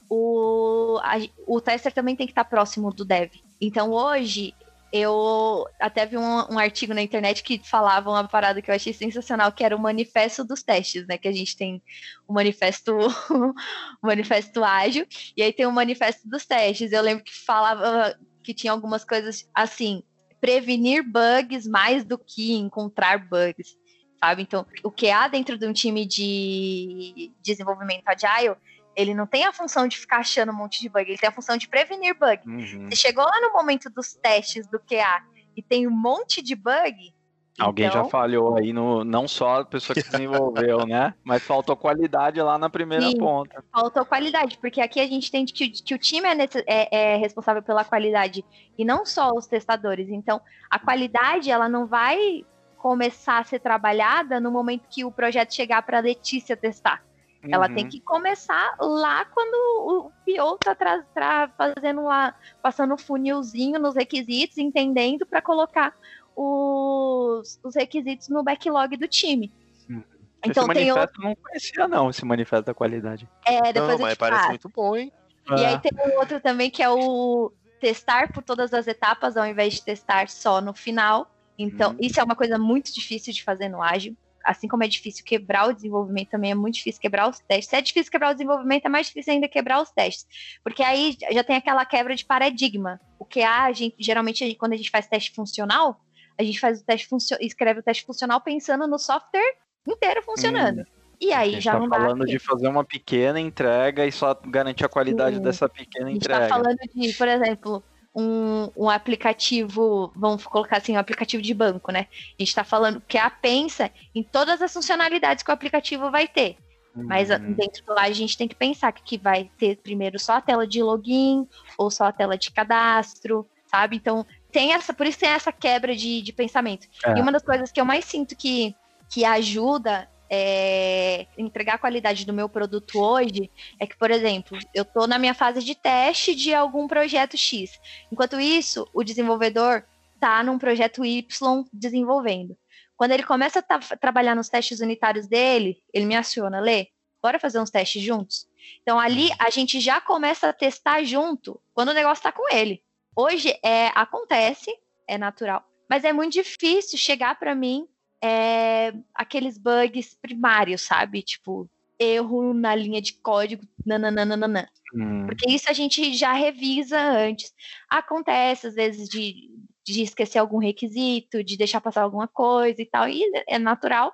O, a, o tester também tem que estar próximo do dev. Então hoje eu até vi um, um, artigo na internet que falava uma parada que eu achei sensacional, que era o manifesto dos testes, né? Que a gente tem o manifesto, o manifesto ágil, e aí tem o manifesto dos testes. Eu lembro que falava que tinha algumas coisas assim, prevenir bugs mais do que encontrar bugs, sabe? Então, o que há dentro de um time de desenvolvimento agile ele não tem a função de ficar achando um monte de bug, ele tem a função de prevenir bug. Uhum. Você chegou lá no momento dos testes do QA e tem um monte de bug. Alguém então... já falhou aí, no, não só a pessoa que desenvolveu, né? Mas faltou qualidade lá na primeira Sim, ponta. Faltou qualidade, porque aqui a gente tem que, que o time é, é, é responsável pela qualidade e não só os testadores. Então, a qualidade, ela não vai começar a ser trabalhada no momento que o projeto chegar para a Letícia testar. Uhum. Ela tem uhum. que começar lá quando o PO tá, tá fazendo lá, passando o funilzinho nos requisitos, entendendo para colocar os, os requisitos no backlog do time. Uhum. Então esse tem outro... não conhecia não, esse manifesto da qualidade. É, depois não, mas parece muito bom, hein? E aí tem um outro também que é o testar por todas as etapas ao invés de testar só no final. Então, uhum. isso é uma coisa muito difícil de fazer no ágil. Assim como é difícil quebrar o desenvolvimento, também é muito difícil quebrar os testes. Se é difícil quebrar o desenvolvimento, é mais difícil ainda quebrar os testes. Porque aí já tem aquela quebra de paradigma. O que a gente, geralmente, quando a gente faz teste funcional, a gente faz o teste escreve o teste funcional pensando no software inteiro funcionando. Hum. E aí já tá não dá. falando de fazer uma pequena entrega e só garantir a qualidade Sim. dessa pequena entrega. A gente tá falando de, por exemplo, um, um aplicativo, vamos colocar assim, um aplicativo de banco, né? A gente está falando que a pensa em todas as funcionalidades que o aplicativo vai ter. Uhum. Mas dentro do lá a gente tem que pensar que, que vai ter primeiro só a tela de login ou só a tela de cadastro, sabe? Então tem essa, por isso tem essa quebra de, de pensamento. É. E uma das coisas que eu mais sinto que, que ajuda é, entregar a qualidade do meu produto hoje é que, por exemplo, eu estou na minha fase de teste de algum projeto X. Enquanto isso, o desenvolvedor está num projeto Y desenvolvendo. Quando ele começa a trabalhar nos testes unitários dele, ele me aciona, Lê, bora fazer uns testes juntos? Então ali a gente já começa a testar junto quando o negócio está com ele. Hoje é acontece, é natural, mas é muito difícil chegar para mim é, aqueles bugs primários, sabe? Tipo, erro na linha de código, nananana. Hum. Porque isso a gente já revisa antes. Acontece, às vezes, de, de esquecer algum requisito, de deixar passar alguma coisa e tal, e é natural,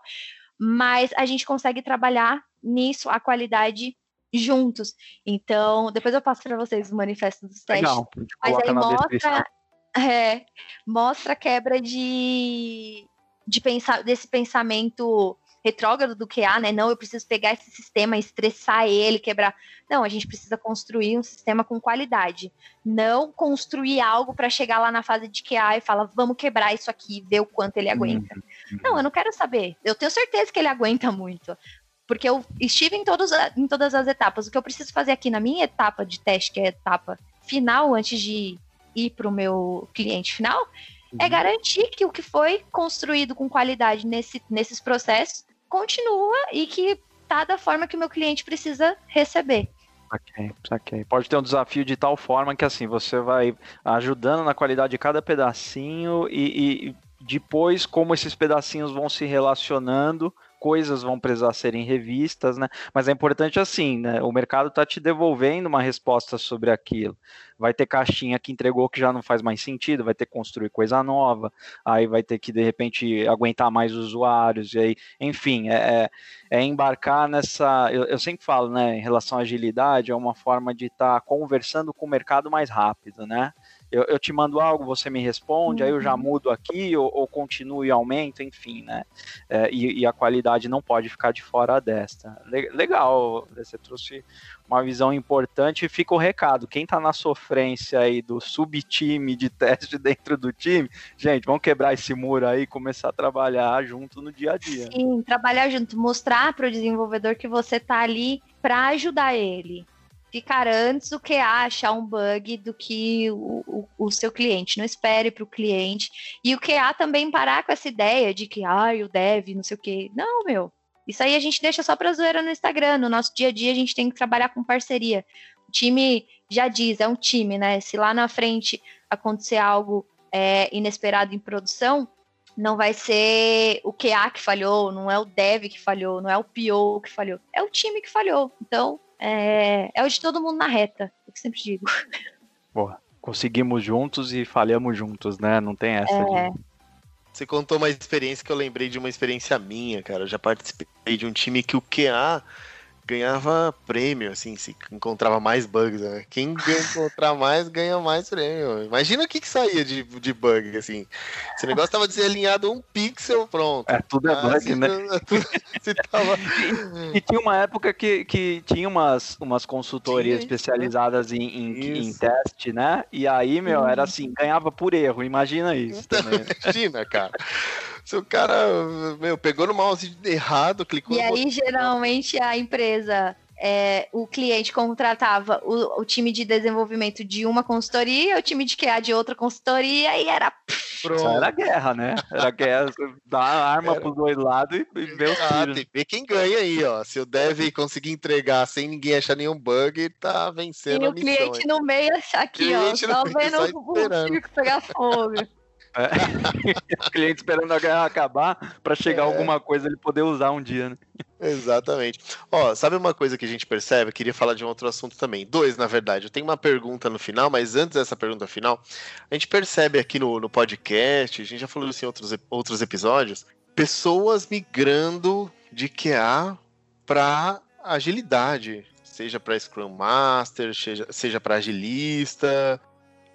mas a gente consegue trabalhar nisso, a qualidade juntos. Então, depois eu passo para vocês o manifesto dos testes. Legal, mas aí mostra, é, mostra a quebra de, de pensar desse pensamento retrógrado do QA, né? Não, eu preciso pegar esse sistema, estressar ele, quebrar. Não, a gente precisa construir um sistema com qualidade. Não construir algo para chegar lá na fase de QA e falar, vamos quebrar isso aqui, ver o quanto ele aguenta. Uhum. Não, eu não quero saber. Eu tenho certeza que ele aguenta muito. Porque eu estive em, todos, em todas as etapas. O que eu preciso fazer aqui na minha etapa de teste, que é a etapa final, antes de ir para o meu cliente final, é uhum. garantir que o que foi construído com qualidade nesse, nesses processos continua e que tá da forma que o meu cliente precisa receber. Ok, ok. Pode ter um desafio de tal forma que assim você vai ajudando na qualidade de cada pedacinho e, e depois como esses pedacinhos vão se relacionando coisas vão precisar serem revistas, né? Mas é importante assim, né? O mercado está te devolvendo uma resposta sobre aquilo. Vai ter caixinha que entregou que já não faz mais sentido, vai ter que construir coisa nova, aí vai ter que de repente aguentar mais usuários, e aí, enfim, é, é, é embarcar nessa. Eu, eu, sempre falo, né, em relação à agilidade, é uma forma de estar tá conversando com o mercado mais rápido, né? Eu, eu, te mando algo, você me responde, uhum. aí eu já uhum. mudo aqui, ou, ou continuo e aumento, enfim, né? É, e, e, a qualidade não pode ficar de fora desta. Legal, você trouxe uma visão importante e fica o recado. Quem está na sofrência aí do subtime de teste dentro do time, gente, vamos quebrar esse muro aí e começar a trabalhar junto no dia a dia. Sim, trabalhar junto, mostrar para o desenvolvedor que você está ali para ajudar ele ficar antes do que achar um bug do que o, o, o seu cliente. Não espere para o cliente. E o QA também parar com essa ideia de que, ah, o dev, não sei o quê. Não, meu. Isso aí a gente deixa só para zoeira no Instagram. No nosso dia a dia a gente tem que trabalhar com parceria. O time já diz, é um time, né? Se lá na frente acontecer algo é, inesperado em produção, não vai ser o QA que falhou, não é o dev que falhou, não é o PO que falhou, é o time que falhou. Então, é, é o de todo mundo na reta, é o que sempre digo. Boa. Conseguimos juntos e falhamos juntos, né? Não tem essa. É. De... Você contou uma experiência que eu lembrei de uma experiência minha, cara. Eu já participei de um time que o QA ganhava prêmio, assim, se encontrava mais bugs, né? Quem encontrar mais, ganha mais prêmio. Imagina o que, que saía de, de bug, assim. Se o negócio tava desalinhado um pixel, pronto. É, tudo é ah, bug, né? se tava... e, e, tinha uma época que, que tinha umas, umas consultorias tinha, especializadas em, em, em, teste, né? E aí, meu, era assim, ganhava por erro, imagina isso. Então, imagina, cara. Se o cara, meu, pegou no mouse errado, clicou E no aí, geralmente, a empresa, é, o cliente contratava o, o time de desenvolvimento de uma consultoria, o time de QA de outra consultoria, e era. Pronto. Só era guerra, né? Era guerra, dá a arma Era. pros dois lados e, e vê os Ah, tem que ver quem ganha aí, ó. Se o dev conseguir entregar sem ninguém achar nenhum bug, tá vencendo E a o missão. cliente no meio, aqui, ó, só vendo o, o circo pegar fogo. O cliente esperando a guerra acabar pra chegar É. alguma coisa ele poder usar um dia, né? Exatamente. Ó, sabe uma coisa que a gente percebe? Eu queria falar de um outro assunto também. Dois, na verdade. Eu tenho uma pergunta no final, mas antes dessa pergunta final, a gente percebe aqui no, no podcast, a gente já falou isso em outros, outros episódios, pessoas migrando de QA para agilidade, seja para Scrum Master, seja, seja para agilista.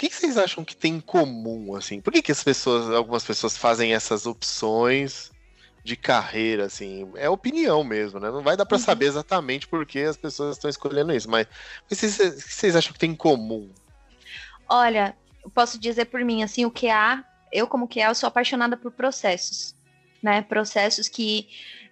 O que, que vocês acham que tem em comum, assim? Por que, que as pessoas, algumas pessoas fazem essas opções de carreira, assim? É opinião mesmo, né? Não vai dar para Uhum. saber exatamente por que as pessoas estão escolhendo isso, mas mas vocês- o que vocês acham que tem em comum? Olha, eu posso dizer por mim, assim, o QA, eu como QA, eu sou apaixonada por processos, né? Processos que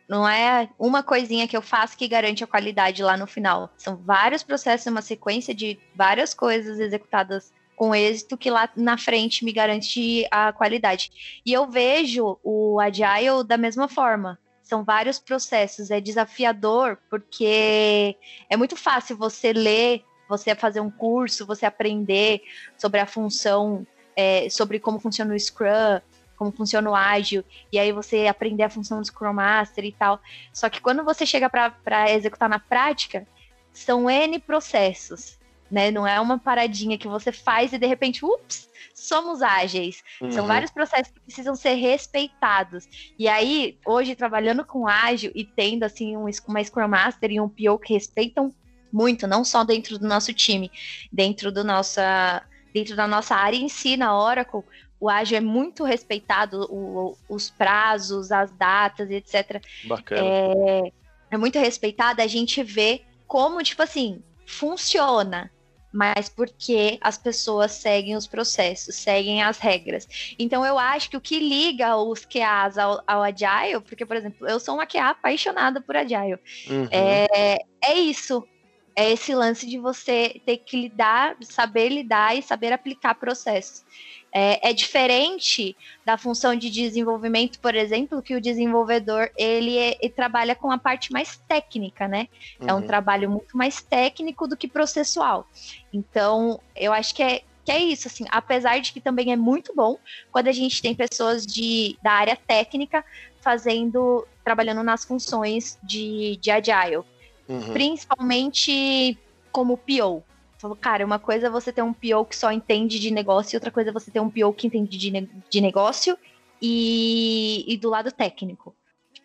não é uma coisinha que eu faço que garante a qualidade lá no final. São vários processos, uma sequência de várias coisas executadas com êxito que lá na frente me garante a qualidade. E eu vejo o Agile da mesma forma. São vários processos, é desafiador, porque é muito fácil você ler você fazer um curso, você aprender sobre a função, é, sobre como funciona o Scrum, como funciona o ágil, e aí você aprender a função do Scrum Master e tal. Só que quando você chega para executar na prática, são N processos, né? Não é uma paradinha que você faz e de repente, ups, somos ágeis. São Uhum. vários processos que precisam ser respeitados. E aí, hoje, trabalhando com ágil e tendo assim um, uma Scrum Master e um PO que respeitam muito, não só dentro do nosso time, dentro do nossa, dentro da nossa área em si, na Oracle, o ágil é muito respeitado, o- os prazos, as datas, etc. Bacana. É, é muito respeitado, a gente vê como, tipo assim, funciona, mas porque as pessoas seguem os processos, seguem as regras. Então eu acho que o que liga os QAs ao, ao Agile, porque, por exemplo, eu sou uma QA apaixonada por Agile. Uhum. É, é isso. É esse lance de você ter que lidar, saber lidar e saber aplicar processos. É, é diferente da função de desenvolvimento, por exemplo, que o desenvolvedor ele, é- ele trabalha com a parte mais técnica, né? É um Uhum. trabalho muito mais técnico do que processual. Então, eu acho que é, que é isso, assim, apesar de que também é muito bom quando a gente tem pessoas de, da área técnica fazendo, trabalhando nas funções de, de agile, Uhum. principalmente como PO. Falou, cara, uma coisa é você ter um PO que só entende de negócio, e outra coisa é você ter um PO que entende de, ne- de negócio e, e do lado técnico.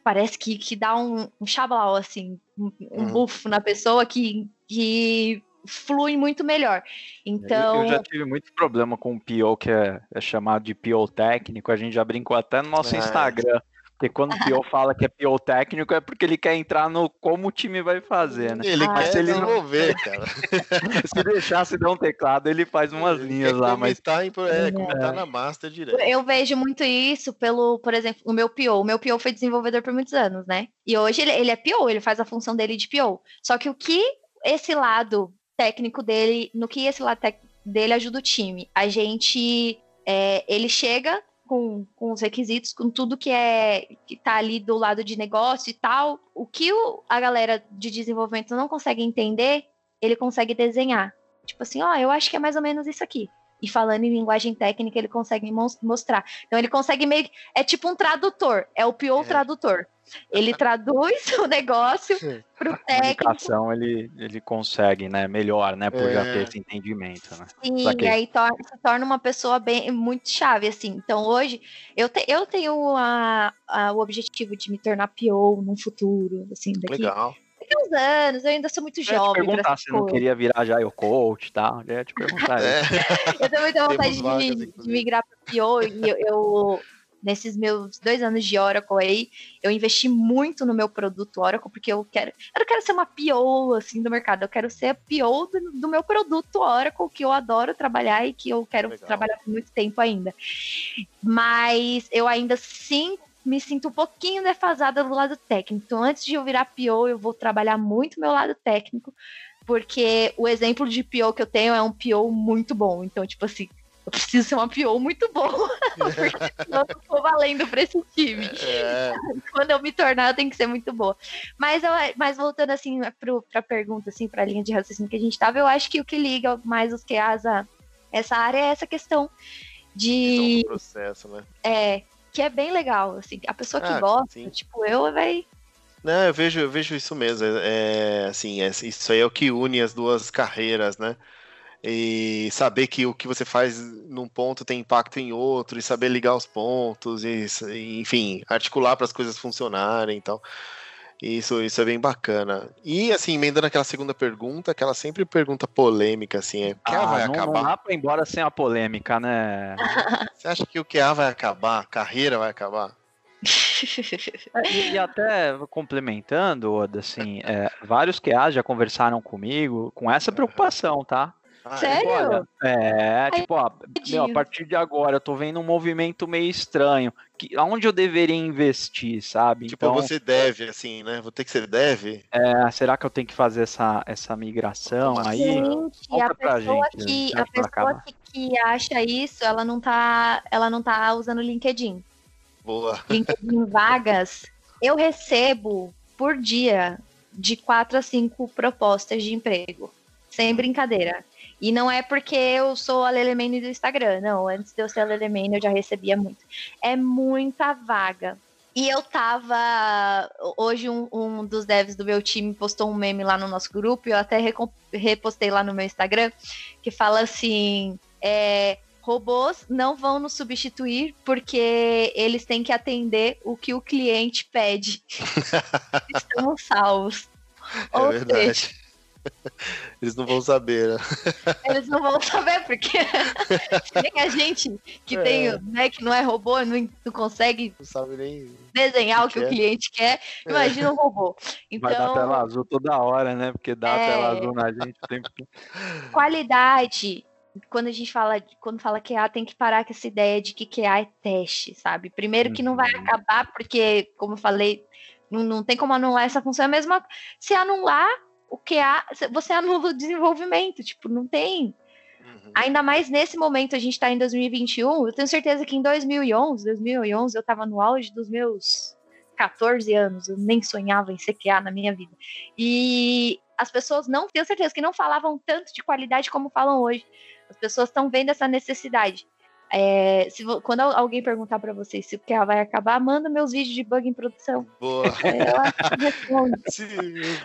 Parece que, que dá um, um chablau, assim, um, um Uhum. buff na pessoa que, que flui muito melhor. Então, Eu já tive muito problema com o PO que é, é chamado de PO técnico. A gente já brincou até no nosso É. Instagram. Porque quando o PO fala que é PO técnico é porque ele quer entrar no como o time vai fazer, né? Ele Ah, quer se ele não- desenvolver, cara. Se deixasse dar um teclado, ele faz umas Ele linhas lá, mas comitar em- é, É. na master direto. Eu vejo muito isso pelo, por exemplo, o meu PO. O meu PO foi desenvolvedor por muitos anos, né? E hoje ele, ele é PO, ele faz a função dele de PO. Só que o que esse lado técnico dele, no que esse lado técnico dele ajuda o time? A gente, é, ele chega com, com os requisitos, com tudo que é que tá ali do lado de negócio e tal. O que o- a galera de desenvolvimento não consegue entender, ele consegue desenhar. Tipo assim, ó, eu acho que é mais ou menos isso aqui. E falando em linguagem técnica, ele consegue mos- mostrar. Então ele consegue meio. É tipo um tradutor, é o PO É. tradutor. Ele traduz o negócio pro a técnico comunicação ele, ele consegue, né? Melhor, né? Por já É. ter esse entendimento, né? e Saquei. aí tor- se torna uma pessoa bem muito chave, assim. Então hoje eu, te- eu tenho a- a- o objetivo de me tornar PO no futuro, assim, daqui, Legal. daqui uns anos. Eu ainda sou muito Eu ia te jovem para perguntar se não coisas. queria virar já o coach e tal. Eu ia te perguntar É. isso. Eu tenho muita vontade de, vagas, mi- de migrar para PO e eu, eu- nesses meus dois anos de Oracle aí, eu investi muito no meu produto Oracle, porque eu quero, eu não quero ser uma PO assim do mercado, eu quero ser a PO do, do meu produto Oracle, que eu adoro trabalhar e que eu quero Legal. trabalhar por muito tempo ainda. Mas eu ainda sim me sinto um pouquinho defasada do lado técnico. Então, antes de eu virar PO, eu vou trabalhar muito meu lado técnico, porque o exemplo de PO que eu tenho é um PO muito bom. Então, tipo assim, eu preciso ser uma PO muito boa, porque senão eu não tô valendo pra esse time. É, Quando eu me tornar, eu tenho que ser muito boa. Mas, eu, mas voltando assim pro, pra pergunta, assim, pra linha de raciocínio que a gente tava, eu acho que o que liga mais os QAs a essa área é essa questão de. então, processo, né? É, que é bem legal, assim. A pessoa que Ah, gosta, sim. tipo, eu, vai. Não, eu vejo, eu vejo isso mesmo. É, assim, é- isso aí é o que une as duas carreiras, né? E saber que o que você faz num ponto tem impacto em outro, e saber ligar os pontos, e, e, enfim, articular para as coisas funcionarem. Então, isso, isso é bem bacana. E, assim, emendando aquela segunda pergunta, aquela sempre pergunta polêmica, assim, é: o QA Ah, vai não, acabar? não dá pra ir embora sem a polêmica, né? Você acha que o QA vai acabar? A carreira vai acabar? E, e até complementando, Oda, assim, é, vários QAs já conversaram comigo com essa preocupação, tá? Ah? Sério? Olha, é, tipo, ó, meu, a partir de agora eu tô vendo um movimento meio estranho. Que, aonde eu deveria investir, sabe? Tipo, você deve, assim, né? Vou ter que ser deve. é, será que eu tenho que fazer essa, essa migração Automação. aí? Gente, Conta a pra pessoa, gente, que, a pessoa que, que acha isso, ela não tá, ela não tá usando o LinkedIn. Boa. LinkedIn vagas, eu recebo por dia de quatro a cinco propostas de emprego. Sem brincadeira. E não é porque eu sou a Lelemane do Instagram, não. Antes de eu ser a Lelemane, eu já recebia muito. É muita vaga. E eu tava. Hoje, um, um dos devs do meu time postou um meme lá no nosso grupo, e eu até repostei lá no meu Instagram, que fala assim: é, robôs não vão nos substituir porque eles têm que atender o que o cliente pede. Estamos salvos. É Ou verdade. seja, Eles não vão saber, né? eles não vão saber, porque nem a gente que É. tem, né, que não é robô, não, não consegue Não sabe nem. desenhar o que que o é. cliente quer, imagina um robô. Então, Vai dar tela azul toda hora, né? Porque dá É. tela azul na gente sempre. qualidade. Quando a gente fala, quando fala QA, tem que parar com essa ideia de que QA é teste, sabe? Primeiro que não vai Uhum. acabar, porque, como eu falei, não, não tem como anular essa função. É mesmo se anular o QA, você anula o desenvolvimento, tipo, não tem. Uhum. Ainda mais nesse momento, a gente tá em 2021, eu tenho certeza que em 2011, 2011 eu tava no auge dos meus 14 anos, eu nem sonhava em ser QA na minha vida. E as pessoas não, tenho certeza que não falavam tanto de qualidade como falam hoje. As pessoas estão vendo essa necessidade. É, se quando al- alguém perguntar para vocês se o QA vai acabar, manda meus vídeos de bug em produção. Boa. É, eu acho que responde. Se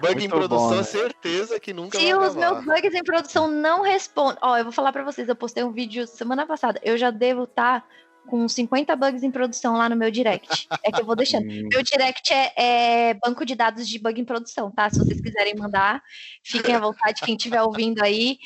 bug em Muito produção, bom, né? certeza que nunca Se vai os acabar. meus bugs em produção não respondem. Ó, eu vou falar pra vocês, eu postei um vídeo semana passada. Eu já devo estar com 50 bugs em produção lá no meu direct. É que eu vou deixando. Hum, Meu direct é, é banco de dados de bug em produção, tá? Se vocês quiserem mandar, fiquem à vontade. Quem estiver ouvindo aí.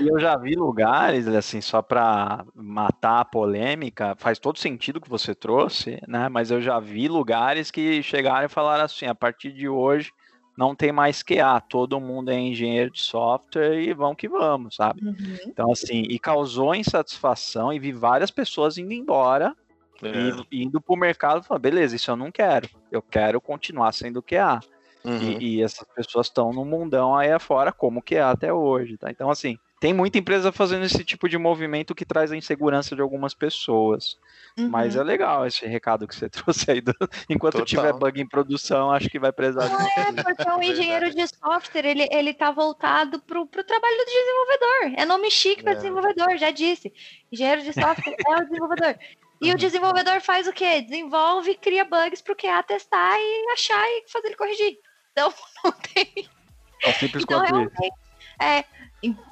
E eu já vi lugares, assim, só para matar a polêmica, faz todo sentido que você trouxe, né? Mas eu já vi lugares que chegaram e falaram assim: a partir de hoje não tem mais QA, todo mundo é engenheiro de software e vamos que vamos, sabe? Uhum. Então, assim, e causou insatisfação e vi várias pessoas indo embora É. e indo pro mercado e falando: beleza, isso eu não quero, eu quero continuar sendo QA. Uhum. E, e essas pessoas estão no mundão aí afora, como que é até hoje, tá? Então, assim, tem muita empresa fazendo esse tipo de movimento que traz a insegurança de algumas pessoas. Mas Uhum. é legal esse recado que você trouxe aí. do- Enquanto Total. tiver bug em produção, acho que vai precisar de É, porque o Verdade. engenheiro de software, ele, ele tá voltado pro, pro trabalho do desenvolvedor. É nome chique para É. desenvolvedor, já disse. Engenheiro de software é o desenvolvedor. E Uhum. o desenvolvedor faz o quê? Desenvolve, cria bugs pro QA testar e achar e fazer ele corrigir. Então, não tem tão simples Então, quanto isso. realmente, é,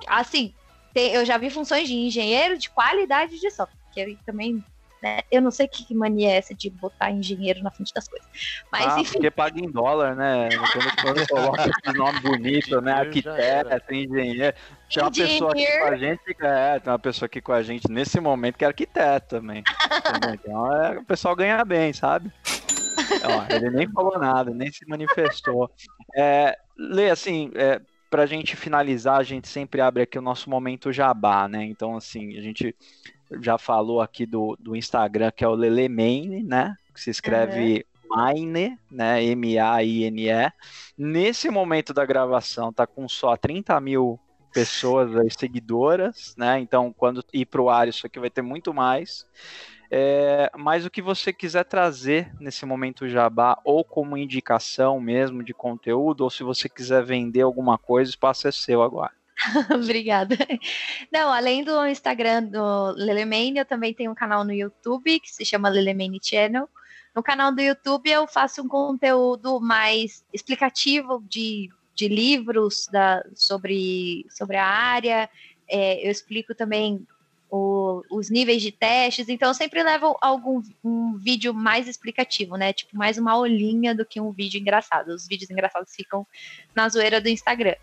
assim, tem- eu já vi funções de engenheiro de qualidade de software, que também, né, eu não sei que mania é essa de botar engenheiro na frente das coisas. Mas, ah, enfim, porque paga em dólar, né? Quando, quando coloca esse nome bonito, né? Arquiteto, engenheiro. Tem uma pessoa aqui com a gente, é, tem uma pessoa aqui com a gente nesse momento que é arquiteto também. Então é, o pessoal ganha bem, sabe? Ó, ele nem falou nada, nem se manifestou. É, Lê, assim, é, pra gente finalizar, a gente sempre abre aqui o nosso momento jabá, né? Então, assim, a gente já falou aqui do, do Instagram, que é o Lelemane, né? Que se escreve uhum. Mine, né? M-A-I-N-E. Nesse momento da gravação, tá com só 30 mil pessoas aí, seguidoras, né? Então, quando ir para o ar, isso aqui vai ter muito mais. É, mas o que você quiser trazer nesse momento jabá, ou como indicação mesmo de conteúdo, ou se você quiser vender alguma coisa, o espaço é seu agora. Obrigada. Não, além do Instagram do Lelemane, eu também tenho um canal no YouTube que se chama Lelemane Channel. No canal do YouTube eu faço um conteúdo mais explicativo de, de livros da, sobre, sobre a área. É, eu explico também o, os níveis de testes, então eu sempre levo algum um vídeo mais explicativo, né? Tipo, mais uma olhinha do que um vídeo engraçado. Os vídeos engraçados ficam na zoeira do Instagram.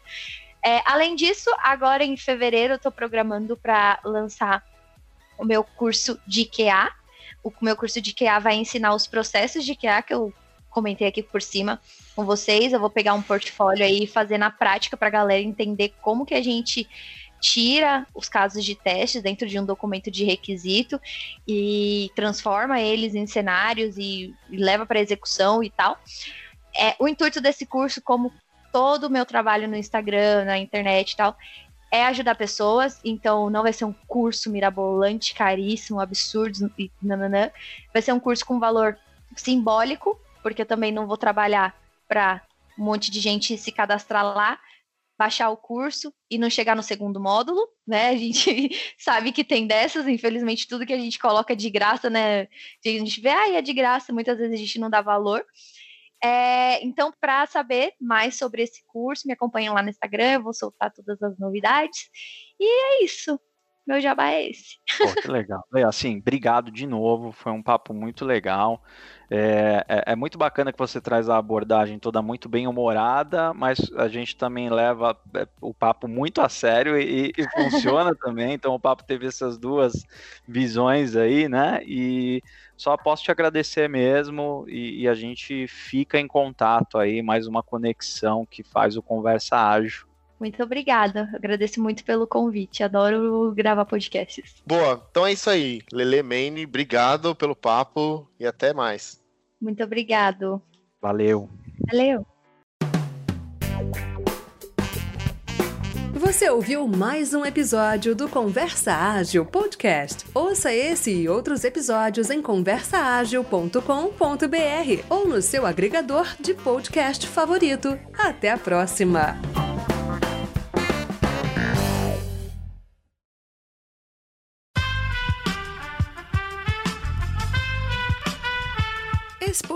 É, além disso, agora em fevereiro eu estou programando para lançar o meu curso de IKEA. O meu curso de IKEA vai ensinar os processos de IKEA que eu comentei aqui por cima com vocês. Eu vou pegar um portfólio aí e fazer na prática para a galera entender como que a gente tira os casos de testes dentro de um documento de requisito e transforma eles em cenários e, leva para execução e tal. É, o intuito desse curso, como todo o meu trabalho no Instagram, na internet e tal, é ajudar pessoas, então não vai ser um curso mirabolante, caríssimo, absurdo e nananã. Vai ser um curso com valor simbólico, porque eu também não vou trabalhar para um monte de gente se cadastrar lá, baixar o curso e não chegar no segundo módulo, né? A gente sabe que tem dessas, infelizmente tudo que a gente coloca de graça, né? A gente vê, ah, é de graça, muitas vezes a gente não dá valor. É, então, para saber mais sobre esse curso, me acompanhem lá no Instagram, eu vou soltar todas as novidades. E é isso. Meu jabá é esse. Pô, que legal. Assim, obrigado de novo, foi um papo muito legal. É, é, é, muito bacana que você traz a abordagem toda muito bem humorada, mas a gente também leva é, o papo muito a sério e, e funciona também. Então o papo teve essas duas visões aí, né? E só posso te agradecer mesmo e, e a gente fica em contato aí, mais uma conexão que faz o Conversa Ágil. Muito obrigada. Agradeço muito pelo convite. Adoro gravar podcasts. Boa, então é isso aí. Lele Maine, obrigado pelo papo e até mais. Muito obrigado. Valeu. Valeu. Você ouviu mais um episódio do Conversa Ágil Podcast. Ouça esse e outros episódios em conversaagil.com.br ou no seu agregador de podcast favorito. Até a próxima!